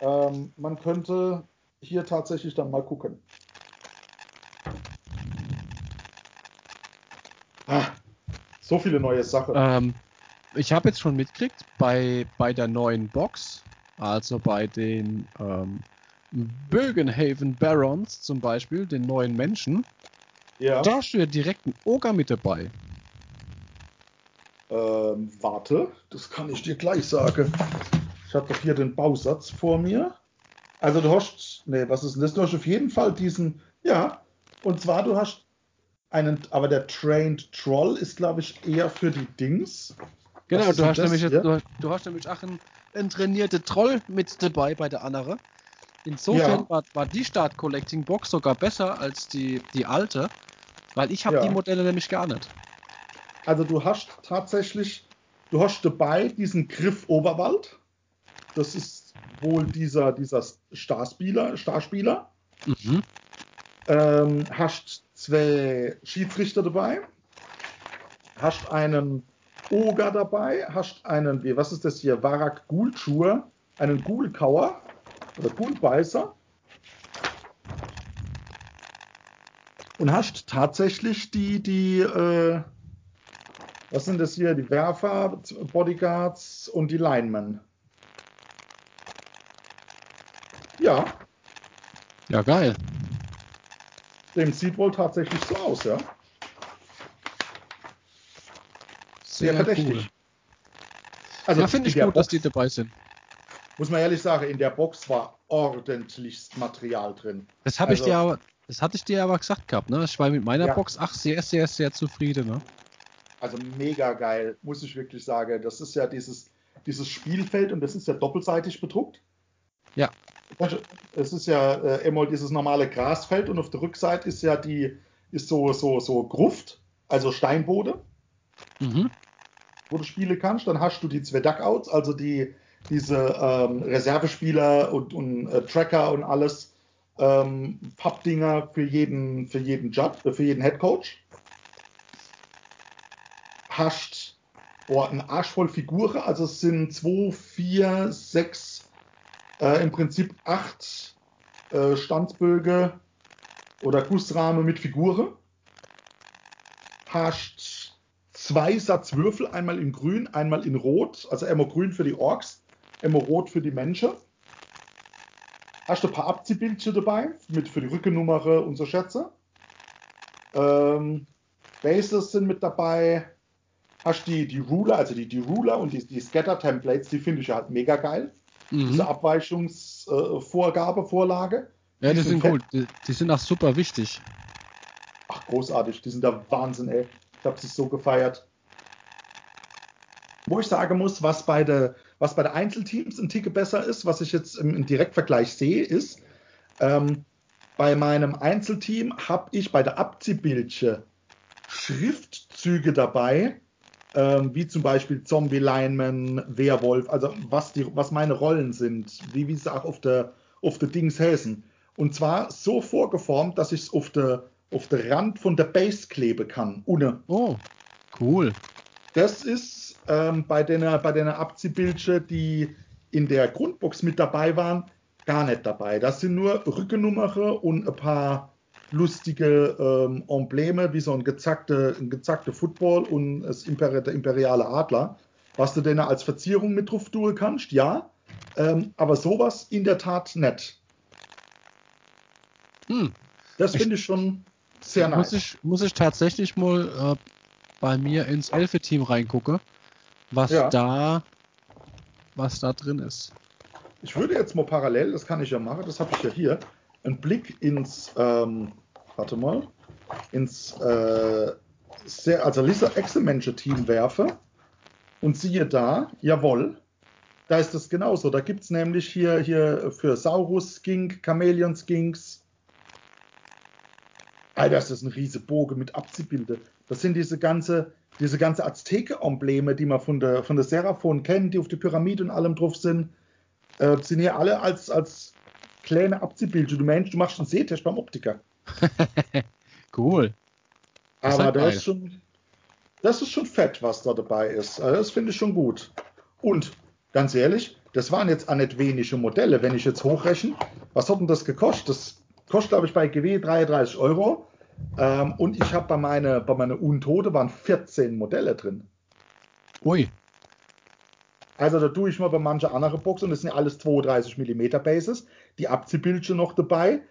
Ähm, man könnte hier tatsächlich dann mal gucken. Ah, so viele neue Sachen. Ähm, ich habe jetzt schon mitgekriegt, bei, bei der neuen Box, also bei den ähm, Bögenhaven Barons zum Beispiel, den neuen Menschen, ja. da steht direkt ein Oger mit dabei. Ähm, warte, das kann ich dir gleich sagen. Ich habe doch hier den Bausatz vor mir. Also du hast, nee, was ist denn das? Du hast auf jeden Fall diesen, ja, und zwar du hast einen, aber der Trained Troll ist, glaube ich, eher für die Dings. Genau, du hast, nämlich du, du, hast nämlich auch einen, einen trainierten Troll mit dabei bei der andere. Insofern ja. war, war, die Start Collecting Box sogar besser als die, die alte, weil ich habe ja. die Modelle nämlich gar nicht. Also du hast tatsächlich, du hast dabei diesen Griff Oberwald. Das ist wohl dieser, dieser Starspieler. Starspieler. Mhm. Ähm, hast zwei Schiedsrichter dabei. Hast einen Oger dabei. Hast einen, wie, was ist das hier? Varak Gulchur. Einen Gulkauer oder Gulbeißer. Und hast tatsächlich die, die, äh, was sind das hier? Die Werfer, Bodyguards und die Linemen. Ja. Ja, geil. Dem sieht wohl tatsächlich so aus, ja. Sehr, Sehr verdächtig. Cool. Also, ja, finde ich gut, dass die dabei sind. Muss man ehrlich sagen, in der Box war ordentlichst Material drin. Das habe also, ich dir aber, das hatte ich dir aber gesagt gehabt, ne? Ich war mit meiner ja. Box ach sehr, sehr, sehr zufrieden, ne? Also mega geil, muss ich wirklich sagen. Das ist ja dieses, dieses Spielfeld und das ist ja doppelseitig bedruckt. Ja. Es ist ja äh, immer dieses normale Grasfeld und auf der Rückseite ist ja die, ist so, so, so Gruft, also Steinbode, mhm. wo du spielen kannst. Dann hast du die zwei Duckouts, also die, diese ähm, Reservespieler und, und äh, Tracker und alles, ähm, Pappdinger für jeden, für jeden Job, äh, für jeden Headcoach. Hast oh, einen Arsch voll Figuren, also es sind zwei, vier, sechs äh, im Prinzip acht äh, Standböge oder Gussrahmen mit Figuren. Hast zwei Satz Würfel, einmal in grün, einmal in rot, also immer grün für die Orks, immer rot für die Menschen. Hast ein paar Abziehbildchen dabei, mit für die Rückennummer und so Schätze. Ähm, Bases sind mit dabei. Hast die, die Ruler, also die, die Ruler und die, die Scatter-Templates, die finde ich halt mega geil mhm. diese Abweichungsvorgabe, äh, Vorlage. Ja, die, die sind, sind gut. Die, die, sind auch super wichtig. Ach, großartig. Die sind der Wahnsinn, ey. Ich habe sie so gefeiert. Wo ich sagen muss, was bei der, was bei der Einzelteams ein Ticket besser ist, was ich jetzt im, im Direktvergleich sehe, ist, ähm, bei meinem Einzelteam habe ich bei der Abziehbildche Schriftzüge dabei, ähm, wie zum Beispiel Zombie Lineman, Werwolf, also was, die, was meine Rollen sind, wie, wie sie auch auf der, auf der Dings heißen. Und zwar so vorgeformt, dass ich es auf der, auf der Rand von der Base kleben kann, ohne. Oh. Cool. Das ist ähm, bei den bei den Abziehbildchen, die in der Grundbox mit dabei waren, gar nicht dabei. Das sind nur Rückennummern und ein paar lustige ähm, Embleme, wie so ein gezackte, ein gezackte Football und das Imperi der imperiale Adler, was du denn als Verzierung mit drauf tun kannst, ja. Ähm, aber sowas in der Tat nicht. Hm. Das finde ich schon sehr nice. Muss ich, muss ich tatsächlich mal äh, bei mir ins Elfe-Team reingucken, was ja. da was da drin ist. Ich würde jetzt mal parallel, das kann ich ja machen, das habe ich ja hier, einen Blick ins, ähm, warte mal, ins äh, sehr, also Lisa Echsemenche Team werfe und siehe da, jawohl, da ist das genauso. Da gibt es nämlich hier, hier für Saurus Skink, Chameleon Skinks. Alter, das ist ein riese Bogen mit Abziehbilder. Das sind diese ganze, diese ganze Azteke-Embleme, die man von der, von der Seraphon kennt, die auf der Pyramide und allem drauf sind. Äh, sind hier alle als, als kleine Abziehbilder. Du meinst, du machst einen Sehtest beim Optiker. cool. Das Aber das ist, schon, das ist schon fett, was da dabei ist. Also das finde ich schon gut. Und ganz ehrlich, das waren jetzt auch nicht wenige Modelle. Wenn ich jetzt hochrechne, was hat denn das gekostet? Das kostet, glaube ich, bei GW 33 Euro. Ähm, und ich habe bei meiner bei meine Untote waren 14 Modelle drin. Ui. Also da tue ich mal bei mancher anderen Box und das sind ja alles 32 mm Bases. Die Abziehbildchen noch dabei.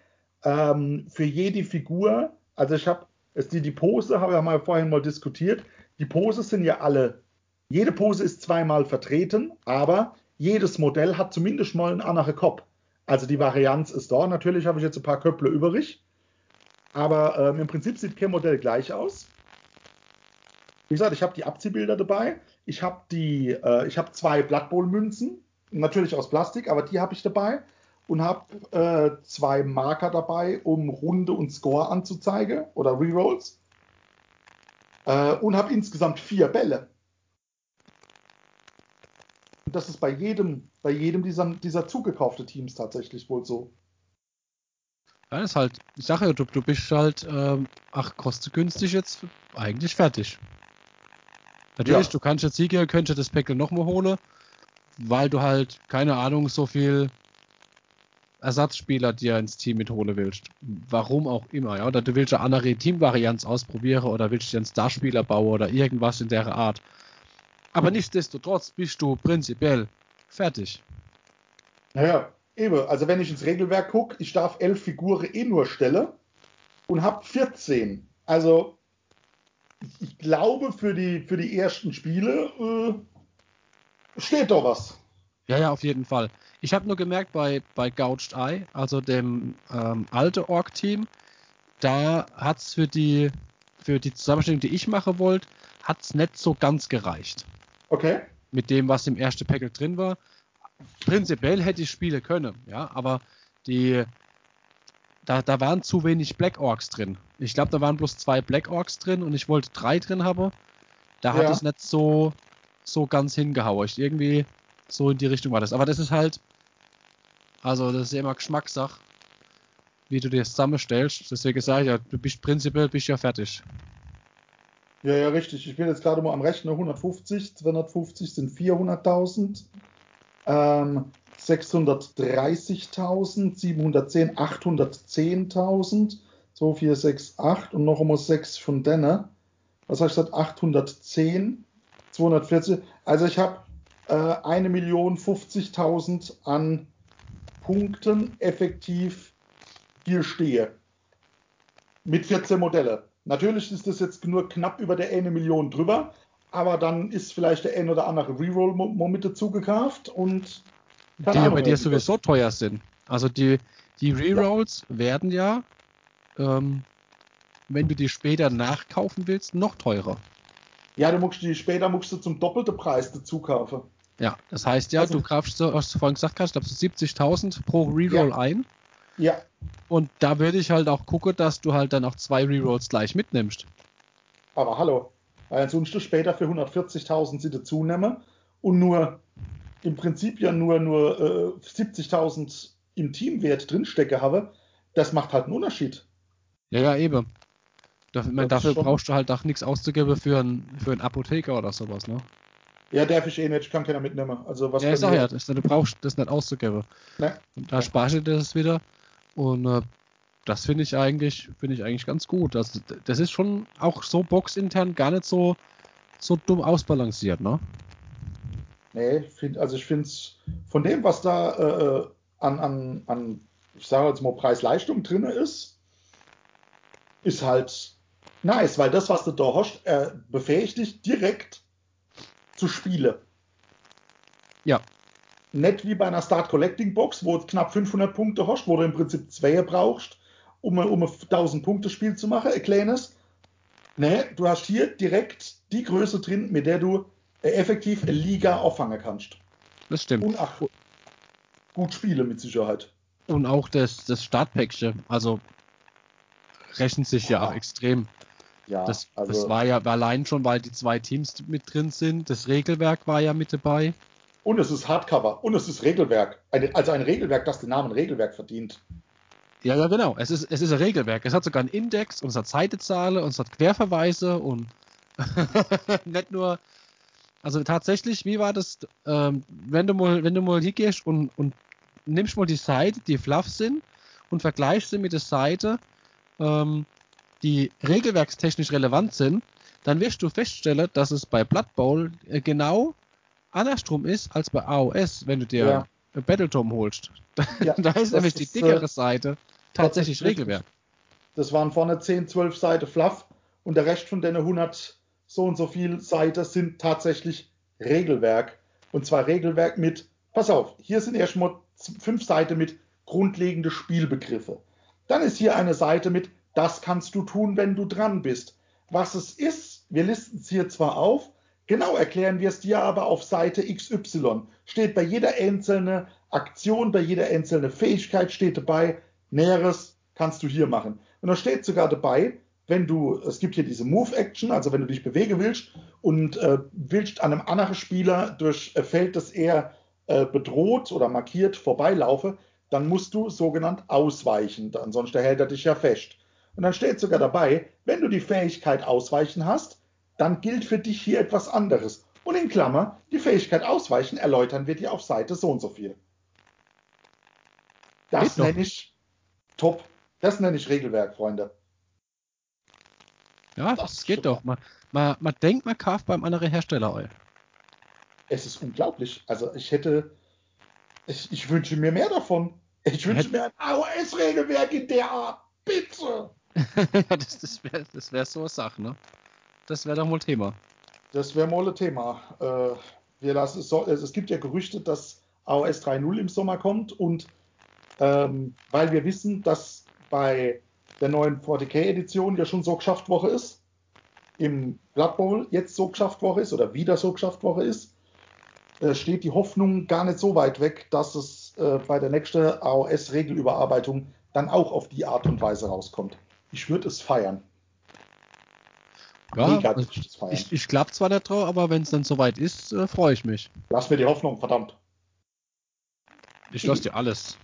Ähm, für jede Figur, also ich habe, die, die Pose habe ich ja mal vorhin mal diskutiert. Die Pose sind ja alle jede Pose ist zweimal vertreten, aber jedes Modell hat zumindest mal einen anderen Kopf. Also die Varianz ist da. Natürlich habe ich jetzt ein paar Köpfe übrig, aber ähm, im Prinzip sieht kein Modell gleich aus. Wie gesagt, ich habe die Abziehbilder dabei. Ich habe die, äh, ich habe zwei Blood Bowl Münzen, natürlich aus Plastik, aber die habe ich dabei und habe äh, zwei Marker dabei, um Runde und Score anzuzeigen oder Rerolls. Äh, und habe insgesamt vier Bälle das ist bei jedem, bei jedem dieser, dieser zugekaufte Teams tatsächlich wohl so. Ja, ist halt, ich sage ja, du, du bist halt, ähm, ach, kostet günstig jetzt, eigentlich fertig. Natürlich, ja. du kannst jetzt Sieger, könntest das Päckchen nochmal holen, weil du halt, keine Ahnung, so viel Ersatzspieler dir ins Team mitholen willst. Warum auch immer, ja. Oder du willst eine andere Teamvarianz ausprobieren oder willst dir einen Starspieler bauen oder irgendwas in der Art. Aber nichtsdestotrotz bist du prinzipiell fertig. Naja, eben. Also wenn ich ins Regelwerk gucke, ich darf elf Figuren eh nur stellen und habe 14. Also ich glaube, für die, für die ersten Spiele äh, steht doch was. Ja, ja, auf jeden Fall. Ich habe nur gemerkt, bei, bei Gouged Eye, also dem ähm, alte Org-Team, da hat es für die, für die Zusammenstellung, die ich machen wollte, hat es nicht so ganz gereicht. Okay. Mit dem, was im ersten Packet drin war. Prinzipiell hätte ich spielen können, ja, aber die, da, da waren zu wenig Black Orks drin. Ich glaube, da waren bloß zwei Black Orks drin und ich wollte drei drin haben. Da ja. hat es nicht so, so ganz hingehauen. Ich irgendwie so in die Richtung war das. Aber das ist halt, also das ist ja immer Geschmackssache, wie du dir das zusammenstellst. Deswegen sage ich ja, du bist prinzipiell bist ja fertig. Ja, ja, richtig. Ich bin jetzt gerade mal am Rechner. 150, 250 sind 400.000. Ähm, 630.000, 710, 810.000. 2, 4, 6, 8 und noch einmal 6 von denen. Was habe ich gesagt? 810, 240. Also ich habe äh, 1.050.000 an Punkten effektiv hier stehe. Mit 14 Modelle. Natürlich ist das jetzt nur knapp über der eine Million drüber, aber dann ist vielleicht der ein oder andere Reroll mit dazu gekauft und die ja bei dir sowieso teuer sind. Also die, die Rerolls ja. werden ja, ähm, wenn du die später nachkaufen willst, noch teurer. Ja, du musst die später musst du zum doppelten Preis dazu kaufen. Ja, das heißt ja, also, du kaufst, hast du vorhin gesagt hast, glaube so 70.000 pro Reroll ja. ein. Ja. Und da würde ich halt auch gucken, dass du halt dann auch zwei Rerolls gleich mitnimmst. Aber hallo, weil sonst du später für 140.000 sie dazu nehmen und nur im Prinzip ja nur, nur äh, 70.000 im Teamwert drinstecke habe, das macht halt einen Unterschied. Ja, ja, eben. Dafür, dafür brauchst du halt auch nichts auszugeben für einen für einen Apotheker oder sowas, ne? Ja, darf ich eh nicht, ich kann keiner mitnehmen. Also was ja, ich sag ja, das, du brauchst das nicht auszugeben. Ne? Und da ja. sparst du das wieder. Und äh, das finde ich eigentlich, finde ich eigentlich ganz gut. Das, das ist schon auch so boxintern gar nicht so, so dumm ausbalanciert, ne? Nee, find, also ich finde es von dem, was da äh, äh, an, an, an, ich sage jetzt mal, Preis-Leistung drin ist, ist halt nice, weil das, was du da hast, äh, befähigt dich direkt zu spielen. Ja. Nicht wie bei einer Start Collecting Box, wo du knapp 500 Punkte hast, wo du im Prinzip zwei brauchst, um, um ein 1000 Punkte Spiel zu machen, ein kleines. Nee, du hast hier direkt die Größe drin, mit der du äh, effektiv eine Liga auffangen kannst. Das stimmt. Und ach, gut spiele mit Sicherheit. Und auch das, das Startpäckchen, also rechnet sich ja, ja auch extrem. Ja, das, also, das war ja allein schon, weil die zwei Teams mit drin sind. Das Regelwerk war ja mit dabei. Und es ist Hardcover und es ist Regelwerk. Eine, also ein Regelwerk, das den Namen Regelwerk verdient. Ja, ja, genau. Es ist, es ist ein Regelwerk. Es hat sogar einen Index und es hat Seitezahlen und es hat Querverweise und nicht nur. Also tatsächlich, wie war das, ähm, wenn du mal, wenn du mal hier gehst und, und nimmst mal die Seite, die fluff sind und vergleichst sie mit der Seite, ähm, die regelwerkstechnisch relevant sind, dann wirst du feststellen, dass es bei Blood Bowl äh, genau andersrum ist als bei AOS, wenn du dir ja. Battletome holst. Ja, da ist nämlich die dickere äh, Seite tatsächlich Regelwerk. Das waren vorne 10, 12 Seiten Fluff und der Rest von den 100 so und so viel Seiten sind tatsächlich Regelwerk. Und zwar Regelwerk mit, pass auf, hier sind erstmal fünf Seiten mit grundlegende Spielbegriffe. Dann ist hier eine Seite mit das kannst du tun, wenn du dran bist. Was es ist, wir listen es hier zwar auf, genau erklären wir es dir aber auf Seite XY. Steht bei jeder einzelnen Aktion, bei jeder einzelnen Fähigkeit steht dabei, Näheres kannst du hier machen. Und da steht sogar dabei, wenn du, es gibt hier diese Move-Action, also wenn du dich bewegen willst und äh, willst an einem anderen Spieler durch äh, Feld, das er äh, bedroht oder markiert, vorbeilaufe, dann musst du sogenannt ausweichen, ansonsten hält er dich ja fest. Und dann steht sogar dabei, wenn du die Fähigkeit Ausweichen hast, dann gilt für dich hier etwas anderes. Und in Klammer, die Fähigkeit Ausweichen erläutern wir dir auf Seite so und so viel. Das nenne ich top. Das nenne ich Regelwerk, Freunde. Ja, das, das geht super. doch. Man, man, man denkt, man kauft beim anderen Hersteller Oil. Es ist unglaublich. Also ich hätte, ich, ich wünsche mir mehr davon. Ich wünsche mir ein AOS-Regelwerk in der Art. Bitte. das das wäre das wär so eine Sache, ne? Das wäre doch mal Thema. Das wäre mal ein Thema. Äh, wir lassen, es, es gibt ja Gerüchte, dass AOS 3.0 im Sommer kommt und ähm, weil wir wissen, dass bei der neuen 40k-Edition ja schon so geschafft Woche ist, im Blood Bowl jetzt so geschafft Woche ist oder wieder so geschafft Woche ist, äh, steht die Hoffnung gar nicht so weit weg, dass es äh, bei der nächsten AOS-Regelüberarbeitung dann auch auf die Art und Weise rauskommt. Ich würde es feiern. Ja, ich, ich, ich glaube zwar nicht drauf, aber wenn es dann soweit ist, äh, freue ich mich. Lass mir die Hoffnung, verdammt. Ich lasse dir alles.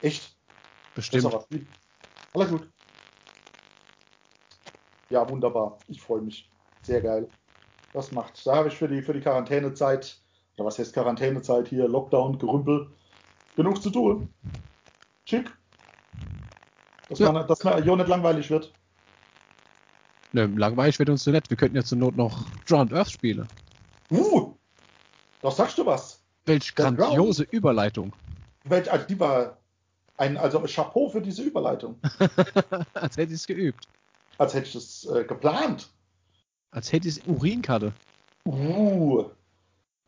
Echt? Bestimmt. Alles gut. Ja, wunderbar. Ich freue mich. Sehr geil. Das macht. Da habe ich für die, für die Quarantänezeit, oder was heißt Quarantänezeit hier, Lockdown, Gerümpel, genug zu tun. Schick. Dass, ja. man, dass man ja nicht langweilig wird. Ne, langweilig wird uns so nett. Wir könnten ja zur Not noch Drowned Earth spielen. Uh! Da sagst du was. Welch grandiose Überleitung. Welch, also die war ein, also Chapeau für diese Überleitung. Als hätte ich es geübt. Als hätte ich es äh, geplant. Als hätte ich es Urinkarte. Uh.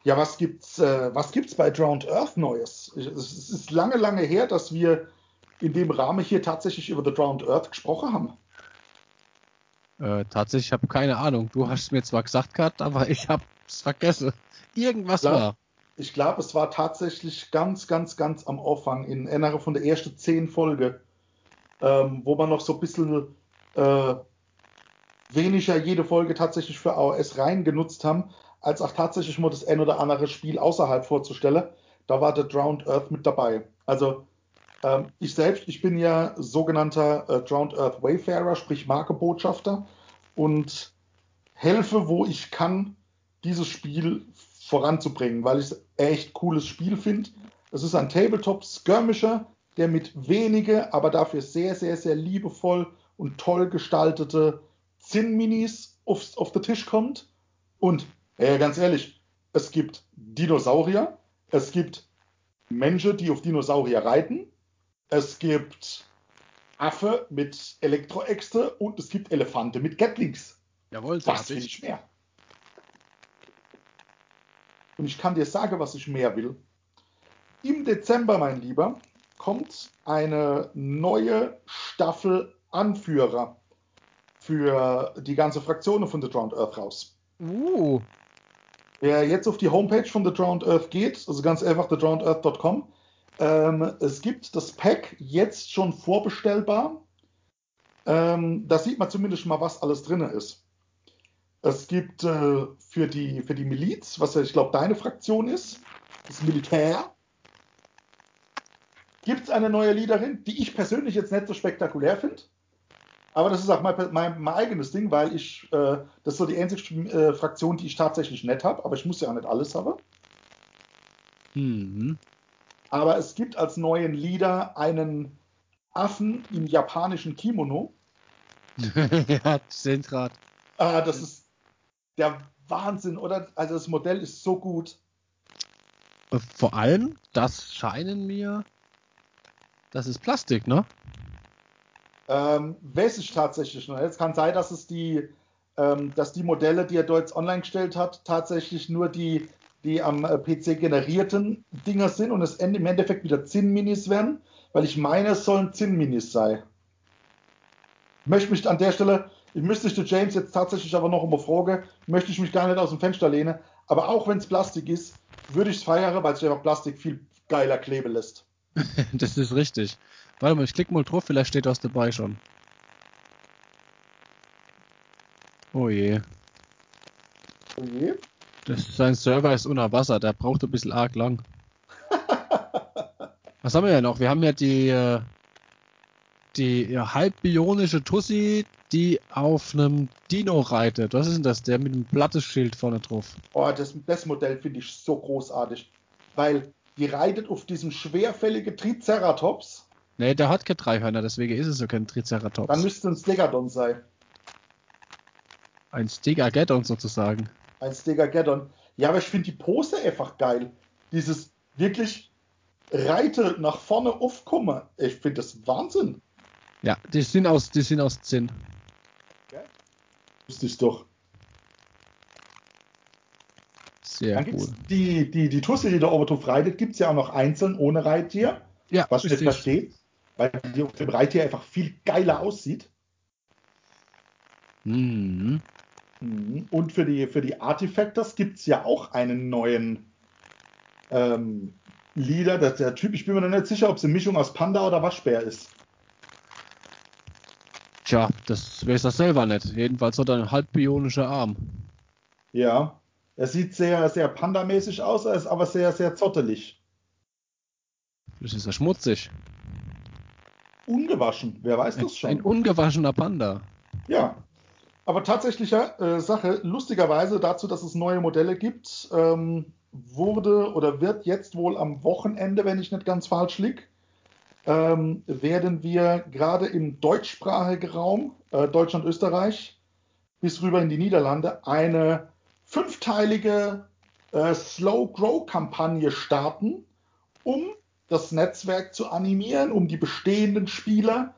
Ja, was gibt's, äh, was gibt's bei Drowned Earth Neues? Es ist lange, lange her, dass wir in dem Rahmen hier tatsächlich über The Drowned Earth gesprochen haben? Äh, tatsächlich, ich habe keine Ahnung. Du hast es mir zwar gesagt gehabt, aber ich habe es vergessen. Irgendwas glaub, war. Ich glaube, es war tatsächlich ganz, ganz, ganz am Anfang, in einer von der ersten zehn Folge, ähm, wo man noch so ein bisschen äh, weniger jede Folge tatsächlich für AOS rein genutzt haben, als auch tatsächlich mal das ein oder andere Spiel außerhalb vorzustellen. Da war The Drowned Earth mit dabei. Also Ähm, ich selbst, ich bin ja sogenannter äh, Drowned Earth Wayfarer, sprich Markebotschafter und helfe, wo ich kann, dieses Spiel voranzubringen, weil ich es echt cooles Spiel finde. Es ist ein Tabletop-Skirmisher, der mit wenige, aber dafür sehr, sehr, sehr liebevoll und toll gestaltete Zinn-Minis auf, auf den Tisch kommt. Und, äh, ganz ehrlich, es gibt Dinosaurier, es gibt Menschen, die auf Dinosaurier reiten, es gibt Affe mit Elektroäxte und es gibt Elefante mit Gatlings. Jawohl, was will ich mehr? Und ich kann dir sagen, was ich mehr will. Im Dezember, mein Lieber, kommt eine neue Staffel Anführer für die ganze Fraktion von The Drowned Earth raus. Uh. Wer jetzt auf die Homepage von The Drowned Earth geht, also ganz einfach thedrownedearth.com, ähm, es gibt das Pack jetzt schon vorbestellbar. Ähm, da sieht man zumindest mal, was alles drin ist. Es gibt äh, für, die, für die Miliz, was ja, ich glaube, deine Fraktion ist, das Militär, gibt es eine neue Leaderin, die ich persönlich jetzt nicht so spektakulär finde. Aber das ist auch mein, mein, mein eigenes Ding, weil ich, äh, das ist so die einzige äh, Fraktion, die ich tatsächlich nett habe, aber ich muss ja auch nicht alles haben. Mhm. Aber es gibt als neuen Leader einen Affen im japanischen Kimono. ja, gerade. Ah, das ist der Wahnsinn, oder? Also das Modell ist so gut. Äh, vor allem, das scheinen mir, das ist Plastik, ne? Ähm, weiß ich tatsächlich noch. Es kann sein, dass es die, ähm, dass die Modelle, die er dort online gestellt hat, tatsächlich nur die, die am äh, PC generierten Dinger sind und es im Endeffekt wieder Zinn-Minis werden, weil ich meine, es sollen Zinn-Minis sein. Ich möchte mich an der Stelle ich müsste dich James jetzt tatsächlich aber noch um Frage, möchte ich mich gar nicht aus dem Fenster lehnen. Aber auch wenn es Plastik ist, würde ich es feiern, weil sich einfach Plastik viel geiler kleben lässt. das ist richtig. Warte mal, ich klicke mal drauf, vielleicht steht was dabei schon. Oh je. Oh je. Das, sein Server ist unter Wasser, der braucht ein bisschen arg lang. was haben wir ja noch? Wir haben ja die, äh, die ja, halbbionische Tussi, die auf einem Dino reitet. Was ist denn das? Der mit dem Blatteschild vorne drauf. Oh, das, das Modell finde ich so großartig. Weil die reitet auf diesem schwerfälligen Triceratops. Nee, der hat keine drei Hörner, deswegen ist es so kein Triceratops. Dann müsste ein Stegadon sein. Ein Stegageddon sozusagen. Ein Stegageddon. Ja, aber ich finde die Pose einfach geil. Dieses wirklich Reite nach vorne aufkommen. Ich finde das Wahnsinn. Ja, die sind aus, die sind aus Zinn. Wusste ich doch. Sehr Dann cool. Die, die, die Tusse, die der Obertopf reitet, gibt es ja auch noch einzeln ohne Reittier. Ja, was ich nicht verstehe, weil die auf dem Reittier einfach viel geiler aussieht. Mhm. Mhm. Und für die, für die Artifactors gibt es ja auch einen neuen ähm, Leader. Der, der Typ, ich bin mir noch nicht sicher, ob es eine Mischung aus Panda oder Waschbär ist. Tja, das weiß er selber nicht. Jedenfalls hat er einen halbbionischen Arm. Ja, er sieht sehr, sehr pandamäßig aus, er ist aber sehr, sehr zottelig. Das ist ja schmutzig. Ungewaschen, wer weiß ein, das schon? Ein ungewaschener Panda. Ja, aber tatsächlicher äh, Sache, lustigerweise dazu, dass es neue Modelle gibt, ähm, wurde oder wird jetzt wohl am Wochenende, wenn ich nicht ganz falsch liege, ähm, werden wir gerade im deutschsprachigen Raum, äh, Deutschland, Österreich, bis rüber in die Niederlande, eine fünfteilige äh, Slow Grow Kampagne starten, um das Netzwerk zu animieren, um die bestehenden Spieler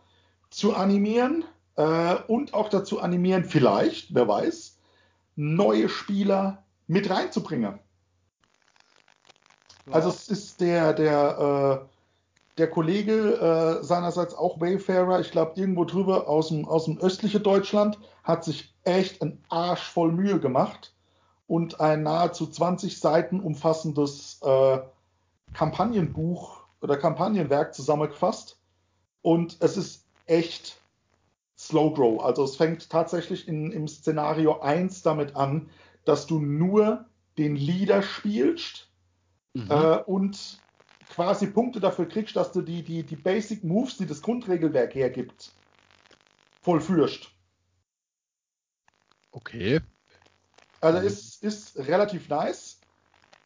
zu animieren äh, und auch dazu animieren, vielleicht, wer weiß, neue Spieler mit reinzubringen. Ja. Also es ist der, der äh, der Kollege äh, seinerseits auch Wayfarer, ich glaube irgendwo drüber aus dem, aus dem östlichen Deutschland, hat sich echt ein Arsch voll Mühe gemacht und ein nahezu 20 Seiten umfassendes äh, Kampagnenbuch oder Kampagnenwerk zusammengefasst. Und es ist echt Slow Grow. Also es fängt tatsächlich in, im Szenario 1 damit an, dass du nur den Leader spielst mhm. äh, und quasi Punkte dafür kriegst, dass du die, die, die Basic Moves, die das Grundregelwerk hergibt, vollführst. Okay. Also ist, ist relativ nice.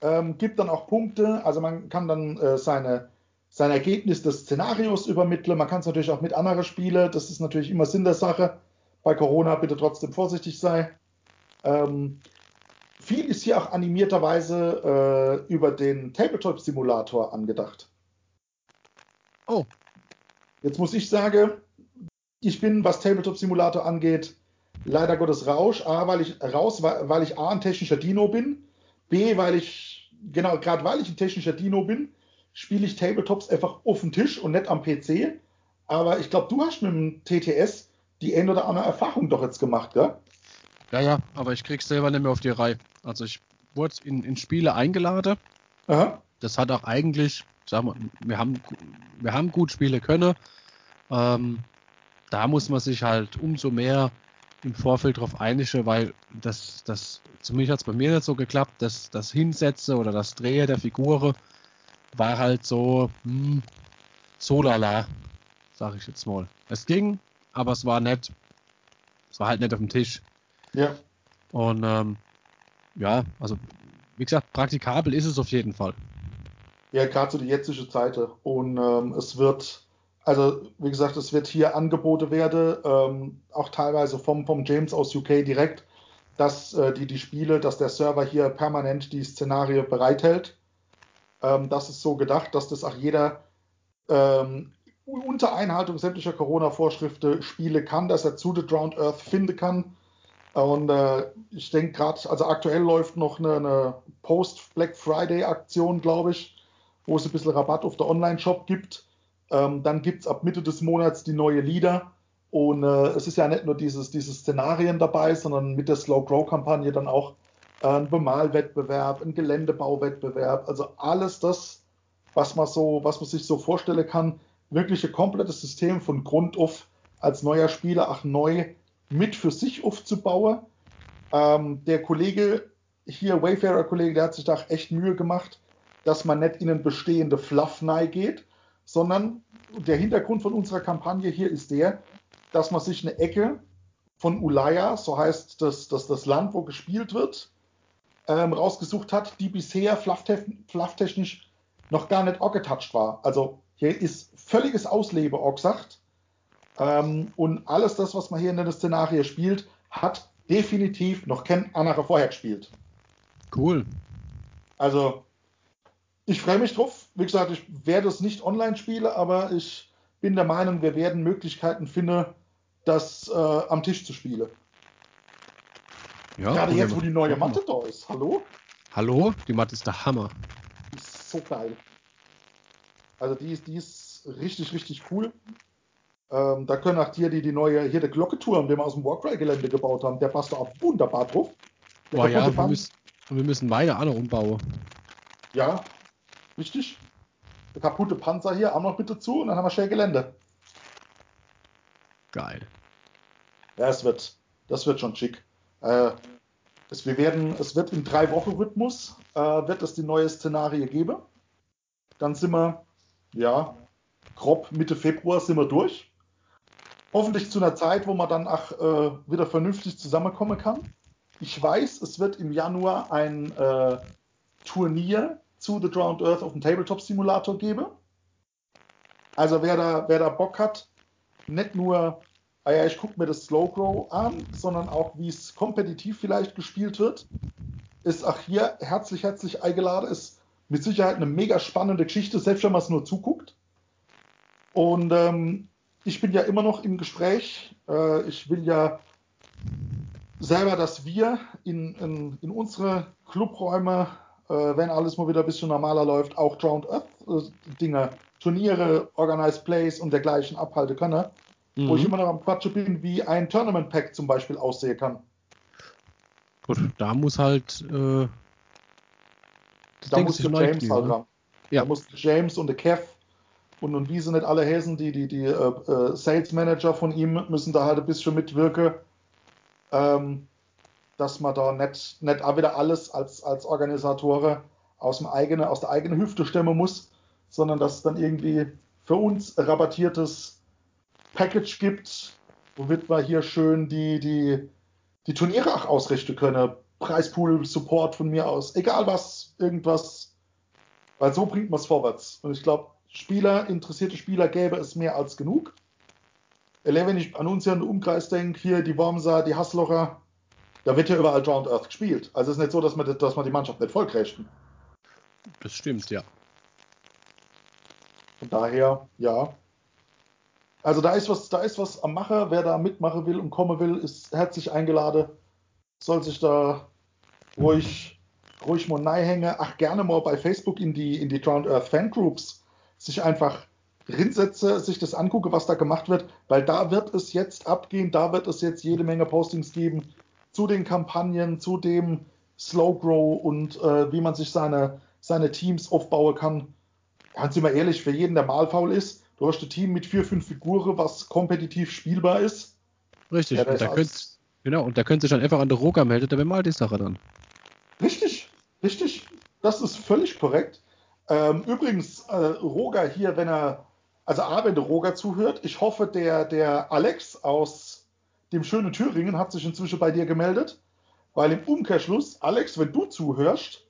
Ähm, gibt dann auch Punkte, also man kann dann äh, seine, sein Ergebnis des Szenarios übermitteln. Man kann es natürlich auch mit anderen Spielen, das ist natürlich immer Sinn der Sache. Bei Corona bitte trotzdem vorsichtig sein. Ähm, viel ist hier auch animierterweise äh, über den Tabletop-Simulator angedacht. Oh. Jetzt muss ich sagen, ich bin, was Tabletop-Simulator angeht, leider Gottes Rausch. A, weil ich raus, weil ich A, ein technischer Dino bin. B, weil ich, genau, gerade weil ich ein technischer Dino bin, spiele ich Tabletops einfach auf dem Tisch und nicht am PC. Aber ich glaube, du hast mit dem TTS die ein oder andere Erfahrung doch jetzt gemacht, gell? Ja, ja, aber ich krieg's selber nicht mehr auf die Reihe. Also ich wurde in, in Spiele eingeladen. Aha. Das hat auch eigentlich, sagen wir, wir haben, wir haben gut Spiele können. Ähm, da muss man sich halt umso mehr im Vorfeld drauf einigen, weil das, das, zumindest hat es bei mir nicht so geklappt, dass das Hinsetzen oder das Drehen der Figuren war halt so, hm, so lala, sag ich jetzt mal. Es ging, aber es war nett. Es war halt nicht auf dem Tisch. Ja. Und ähm, ja, also wie gesagt, praktikabel ist es auf jeden Fall. Ja, gerade so die jetzige Zeit. Und ähm, es wird, also wie gesagt, es wird hier Angebote werden, ähm, auch teilweise vom, vom James aus UK direkt, dass äh, die, die Spiele, dass der Server hier permanent die Szenario bereithält. Ähm, das ist so gedacht, dass das auch jeder ähm, unter Einhaltung sämtlicher Corona-Vorschriften spielen kann, dass er zu The Drowned Earth finden kann. Und äh, ich denke gerade, also aktuell läuft noch eine, eine Post-Black Friday-Aktion, glaube ich, wo es ein bisschen Rabatt auf der Online-Shop gibt. Ähm, dann gibt es ab Mitte des Monats die neue Lieder. Und äh, es ist ja nicht nur dieses, dieses Szenarien dabei, sondern mit der Slow Grow-Kampagne dann auch ein Bemalwettbewerb, ein Geländebauwettbewerb, also alles das, was man so, was man sich so vorstellen kann, wirklich ein komplettes System von Grund auf als neuer Spieler auch neu mit für sich aufzubauen. Ähm, der Kollege hier, Wayfarer-Kollege, der hat sich da echt Mühe gemacht, dass man nicht in ein bestehende Fluff geht, sondern der Hintergrund von unserer Kampagne hier ist der, dass man sich eine Ecke von Ulaya, so heißt das, das, das Land, wo gespielt wird, ähm, rausgesucht hat, die bisher flufftechnisch noch gar nicht angetouched war. Also hier ist völliges Auslebe gesagt. Ähm, und alles das, was man hier in der Szenario spielt, hat definitiv noch kein anderer vorher gespielt. Cool. Also, ich freue mich drauf. Wie gesagt, ich werde es nicht online spielen, aber ich bin der Meinung, wir werden Möglichkeiten finden, das äh, am Tisch zu spielen. Ja, Gerade jetzt, wo die neue Matte da ist. Hallo? Hallo? Die Matte ist der Hammer. Die ist so geil. Also die ist, die ist richtig, richtig cool. Ähm, da können auch hier die, die neue, hier der Glocketurm, den wir aus dem Warcry-Gelände gebaut haben, der passt da auch wunderbar drauf. Der Boah, ja, wir müssen, wir müssen beide alle umbauen. Ja, richtig. Der kaputte Panzer hier auch noch bitte zu und dann haben wir schnell Gelände. Geil. Ja, es wird, das wird schon schick. Äh, es, wir werden, es wird im drei Wochen Rhythmus äh, wird es die neue Szenarie geben. Dann sind wir ja, grob Mitte Februar sind wir durch. Hoffentlich zu einer Zeit, wo man dann auch äh, wieder vernünftig zusammenkommen kann. Ich weiß, es wird im Januar ein äh, Turnier zu The Drowned Earth auf dem Tabletop Simulator geben. Also wer da, wer da Bock hat, nicht nur, ah ja, ich gucke mir das Slow Grow an, sondern auch, wie es kompetitiv vielleicht gespielt wird, ist auch hier herzlich, herzlich eingeladen. Ist mit Sicherheit eine mega spannende Geschichte, selbst wenn man es nur zuguckt. Und ähm, ich bin ja immer noch im Gespräch. Äh, ich will ja selber, dass wir in, in, in unsere Clubräume, äh, wenn alles mal wieder ein bisschen normaler läuft, auch Drowned Earth äh, Turniere, Organized Plays und dergleichen abhalten können. Mhm. Wo ich immer noch am Quatsch bin, wie ein Tournament Pack zum Beispiel aussehen kann. Gut, da muss halt äh, da muss der James halt ran. Ja. Da muss James und der Kev und, und wie sie nicht alle Häsen, die, die, die äh, äh, Sales Manager von ihm müssen da halt ein bisschen mitwirken, ähm, dass man da nicht, nicht auch wieder alles als, als Organisatoren aus, dem eigene, aus der eigenen Hüfte stemmen muss, sondern dass es dann irgendwie für uns rabattiertes Package gibt, womit wir hier schön die, die, die Turniere auch ausrichten können. Preispool, Support von mir aus, egal was, irgendwas. Weil so bringt man es vorwärts. Und ich glaube, Spieler, interessierte Spieler gäbe es mehr als genug. Wenn ich an uns hier den Umkreis denke, hier die Wormser, die Hasslocher, da wird ja überall Drowned Earth gespielt. Also es ist nicht so, dass man, dass man die Mannschaft nicht vollkriegt. Das stimmt, ja. Von daher, ja. Also da ist was, da ist was am Macher. Wer da mitmachen will und kommen will, ist herzlich eingeladen. Soll sich da ruhig, ruhig mal hängen. Ach, gerne mal bei Facebook in die, in die Drowned Earth Fangroups sich einfach rinsetze, sich das angucke, was da gemacht wird, weil da wird es jetzt abgehen, da wird es jetzt jede Menge Postings geben zu den Kampagnen, zu dem Slow Grow und äh, wie man sich seine, seine Teams aufbauen kann. Ganz immer ehrlich, für jeden, der mal faul ist, du hast ein Team mit vier, fünf Figuren, was kompetitiv spielbar ist. Richtig, ja, und, da könnt, genau, und da könnt ihr dann einfach an der Roga melden, da mal die Sache dann. Richtig, richtig. Das ist völlig korrekt. Ähm, übrigens, äh, Roger hier, wenn er, also A, wenn der Roger zuhört, ich hoffe, der, der Alex aus dem schönen Thüringen hat sich inzwischen bei dir gemeldet, weil im Umkehrschluss, Alex, wenn du zuhörst,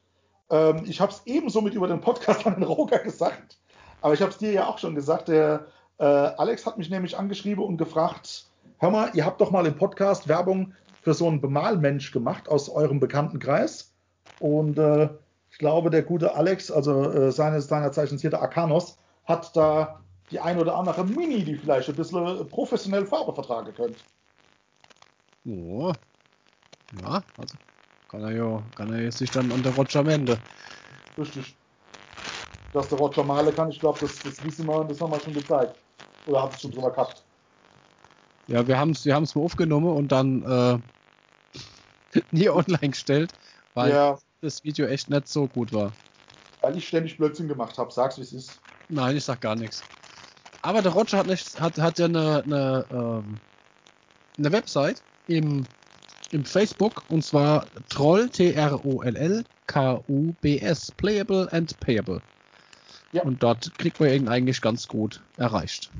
ähm, ich habe es ebenso mit über den Podcast an den Roger gesagt, aber ich habe es dir ja auch schon gesagt, der äh, Alex hat mich nämlich angeschrieben und gefragt, hör mal, ihr habt doch mal im Podcast Werbung für so einen Bemalmensch gemacht aus eurem Bekanntenkreis und äh, ich glaube, der gute Alex, also äh, seines, seinerzeichen hier der Arcanos, hat da die ein oder andere Mini, die vielleicht ein bisschen professionell Farbe vertragen könnt. Oh. Ja, also kann er ja, kann er sich dann an der Roger wenden. Richtig. Dass der Roger male kann, ich glaube, das, das wissen wir und das haben wir schon gezeigt. Oder habt ihr schon drüber gehabt? Ja, wir haben es wir mal aufgenommen und dann äh, nie online gestellt, weil ja. das Video echt nicht so gut war. Weil ich ständig Blödsinn gemacht habe. Sag's, wie es ist. Nein, ich sag gar nichts. Aber der Roger hat, nicht, hat, hat ja eine, eine, ähm, eine Website im, im Facebook und zwar Troll, T-R-O-L-L, K-U-B-S, Playable and Payable. Ja. Und dort kriegt man ihn eigentlich ganz gut erreicht.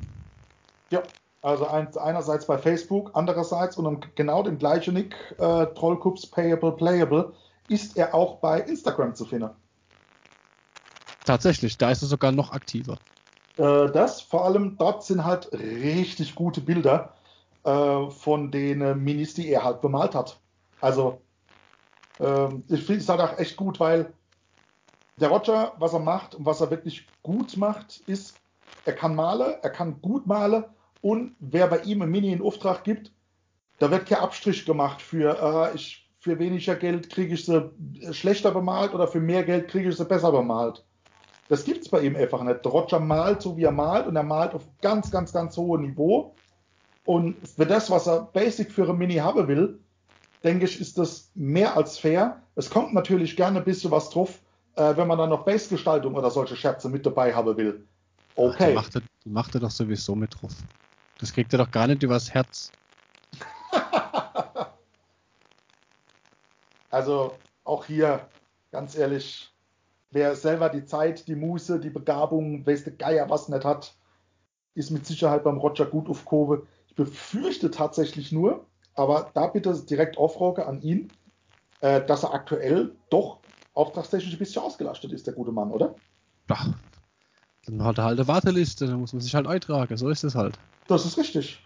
Ja, also ein, einerseits bei Facebook, andererseits und um genau dem gleichen Nick, äh, Trollcups Payable Playable, ist er auch bei Instagram zu finden. Tatsächlich, da ist er sogar noch aktiver. Äh, das, vor allem dort sind halt richtig gute Bilder äh, von den äh, Minis, die er halt bemalt hat. Also, ähm, ich finde es halt auch echt gut, weil der Roger, was er macht und was er wirklich gut macht, ist, er kann malen, er kann gut malen und wer bei ihm ein Mini in Auftrag gibt, da wird kein Abstrich gemacht für, äh, ich, für weniger Geld kriege ich sie schlechter bemalt oder für mehr Geld kriege ich sie besser bemalt. Das gibt es bei ihm einfach nicht. Der Roger malt so, wie er malt und er malt auf ganz, ganz, ganz hohem Niveau. Und für das, was er basic für ein Mini haben will, denke ich, ist das mehr als fair. Es kommt natürlich gerne ein bisschen was drauf, äh, wenn man dann noch Base-Gestaltung oder solche Scherze mit dabei haben will. Okay. Ach, die, macht er, die macht er doch sowieso mit drauf. Das kriegt er doch gar nicht übers Herz. also auch hier, ganz ehrlich, wer selber die Zeit, die Muße, die Begabung, weiß der Geier was nicht hat, ist mit Sicherheit beim Roger gut auf Kurve. Ich befürchte tatsächlich nur, aber da bitte direkt Aufrauke an ihn, äh, dass er aktuell doch auftragstechnisch ein bisschen ausgelastet ist, der gute Mann, oder? Ach, dann hat er halt eine Warteliste, dann muss man sich halt eintragen, so ist es halt. Das ist richtig.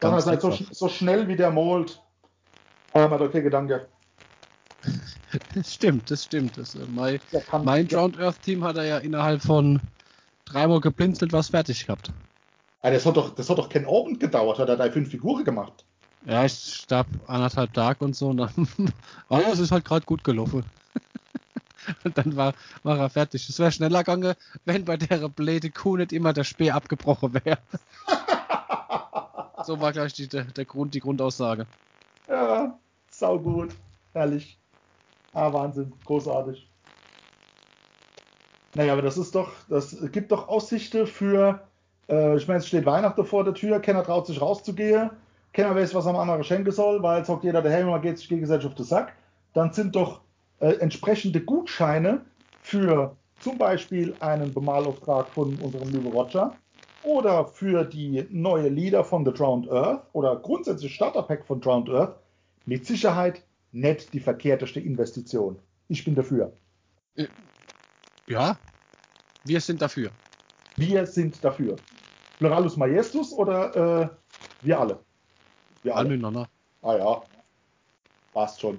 Dann ist halt so, so, schnell wie der Mold. Ähm, okay, Gedanke. Das stimmt, das stimmt. Das, äh, mein, mein Drowned Earth Team hat er ja innerhalb von dreimal geblinzelt was fertig gehabt. Ja, das, hat doch, das hat doch kein Abend gedauert, hat er da fünf Figuren gemacht. Ja, ich starb anderthalb Tage und so. Und dann, aber es ist halt gerade gut gelaufen. und dann war, war er fertig. Es wäre schneller gegangen, wenn bei der blöde Kuh nicht immer der Speer abgebrochen wäre. so war gleich die, der, der Grund, die Grundaussage. Ja, sau gut. Herrlich. Ah, Wahnsinn. Großartig. Naja, aber das ist doch, das gibt doch Aussichten für äh, ich meine, es steht Weihnachten vor der Tür, keiner traut sich rauszugehen, keiner weiß, was am anderen schenken soll, weil jetzt hockt jeder daheim und geht sich gegenseitig auf den Sack. Dann sind doch äh, entsprechende Gutscheine für zum Beispiel einen Bemalauftrag von unserem lieben Roger oder für die neue Lieder von The Drowned Earth oder grundsätzlich Starterpack von Drowned Earth, mit Sicherheit nicht die verkehrteste Investition. Ich bin dafür. Ja, wir sind dafür. Wir sind dafür. Pluralus Majestus oder äh, wir alle? Wir alle. miteinander. Ah ja, passt schon.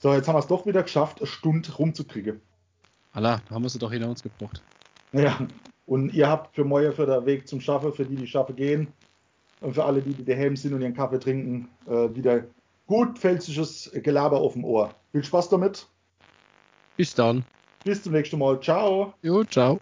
So, jetzt haben wir es doch wieder geschafft, eine Stunde rumzukriegen. Allah, da haben wir sie doch hinter uns gebracht. Ja, und ihr habt für Moje für den Weg zum Schaffen, für die, die Schaffe gehen und für alle, die, die daheim sind und ihren Kaffee trinken, äh, wieder gut pfälzisches Gelaber auf dem Ohr. Viel Spaß damit. Bis dann. Bis zum nächsten Mal. Ciao. Jo, ciao.